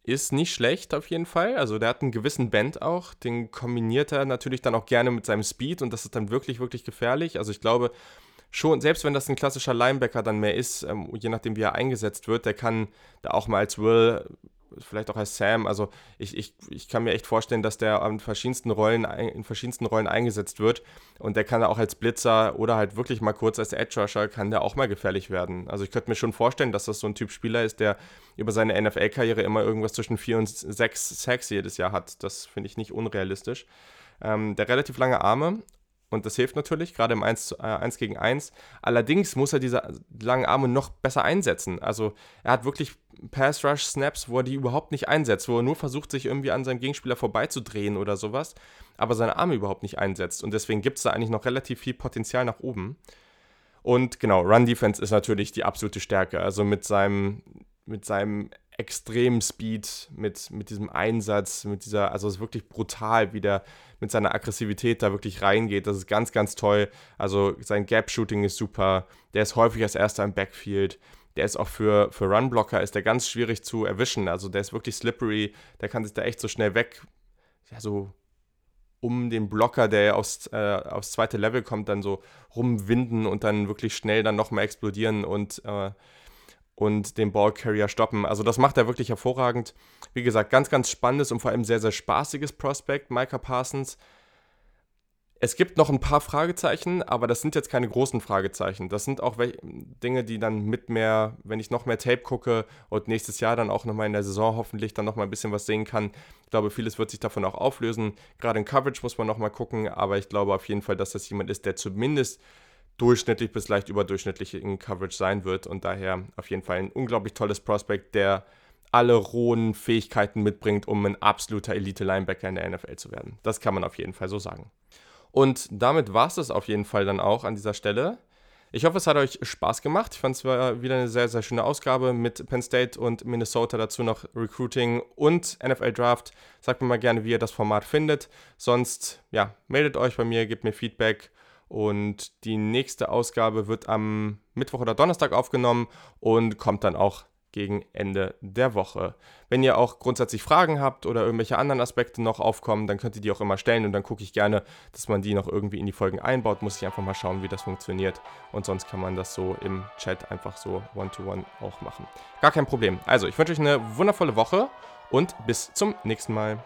ist nicht schlecht auf jeden Fall. Also der hat einen gewissen Bend auch, den kombiniert er natürlich dann auch gerne mit seinem Speed und das ist dann wirklich, wirklich gefährlich. Also ich glaube, schon, selbst wenn das ein klassischer Linebacker dann mehr ist, ähm, je nachdem wie er eingesetzt wird, der kann da auch mal als Will vielleicht auch als Sam. Also ich, ich, ich kann mir echt vorstellen, dass der an verschiedensten Rollen, in verschiedensten Rollen eingesetzt wird. Und der kann auch als Blitzer oder halt wirklich mal kurz als Edge Rusher, kann der auch mal gefährlich werden. Also ich könnte mir schon vorstellen, dass das so ein Typ Spieler ist, der über seine NFL-Karriere immer irgendwas zwischen vier und sechs Sacks jedes Jahr hat. Das finde ich nicht unrealistisch. Ähm, der relativ lange Arme und das hilft natürlich, gerade im 1, äh, 1 gegen 1. Allerdings muss er diese langen Arme noch besser einsetzen. Also er hat wirklich Pass-Rush-Snaps, wo er die überhaupt nicht einsetzt, wo er nur versucht, sich irgendwie an seinem Gegenspieler vorbeizudrehen oder sowas, aber seine Arme überhaupt nicht einsetzt. Und deswegen gibt es da eigentlich noch relativ viel Potenzial nach oben. Und genau, Run-Defense ist natürlich die absolute Stärke. Also mit seinem, mit seinem extremen Speed, mit, mit diesem Einsatz, mit dieser, also es ist wirklich brutal, wie der mit seiner Aggressivität da wirklich reingeht. Das ist ganz, ganz toll. Also sein Gap-Shooting ist super. Der ist häufig als erster im Backfield. Der ist auch für, für Run-Blocker ist der ganz schwierig zu erwischen. Also der ist wirklich slippery. Der kann sich da echt so schnell weg, ja, so um den Blocker, der aufs, äh, aufs zweite Level kommt, dann so rumwinden und dann wirklich schnell dann nochmal explodieren und äh, und den Ballcarrier stoppen. Also das macht er wirklich hervorragend. Wie gesagt, ganz, ganz spannendes und vor allem sehr, sehr spaßiges Prospect, Micah Parsons. Es gibt noch ein paar Fragezeichen, aber das sind jetzt keine großen Fragezeichen. Das sind auch Dinge, die dann mit mehr, wenn ich noch mehr Tape gucke und nächstes Jahr dann auch nochmal in der Saison hoffentlich dann nochmal ein bisschen was sehen kann. Ich glaube, vieles wird sich davon auch auflösen. Gerade in Coverage muss man nochmal gucken, aber ich glaube auf jeden Fall, dass das jemand ist, der zumindest durchschnittlich bis leicht überdurchschnittlich in Coverage sein wird und daher auf jeden Fall ein unglaublich tolles Prospect, der alle rohen Fähigkeiten mitbringt, um ein absoluter Elite-Linebacker in der NFL zu werden. Das kann man auf jeden Fall so sagen. Und damit war es das auf jeden Fall dann auch an dieser Stelle. Ich hoffe, es hat euch Spaß gemacht. Ich fand es wieder eine sehr, sehr schöne Ausgabe mit Penn State und Minnesota, dazu noch Recruiting und NFL Draft. Sagt mir mal gerne, wie ihr das Format findet. Sonst, ja, meldet euch bei mir, gebt mir Feedback und die nächste Ausgabe wird am Mittwoch oder Donnerstag aufgenommen und kommt dann auch gegen Ende der Woche. Wenn ihr auch grundsätzlich Fragen habt oder irgendwelche anderen Aspekte noch aufkommen, dann könnt ihr die auch immer stellen und dann gucke ich gerne, dass man die noch irgendwie in die Folgen einbaut. Muss ich einfach mal schauen, wie das funktioniert. Und sonst kann man das so im Chat einfach so one-to-one -one auch machen. Gar kein Problem. Also, ich wünsche euch eine wundervolle Woche und bis zum nächsten Mal.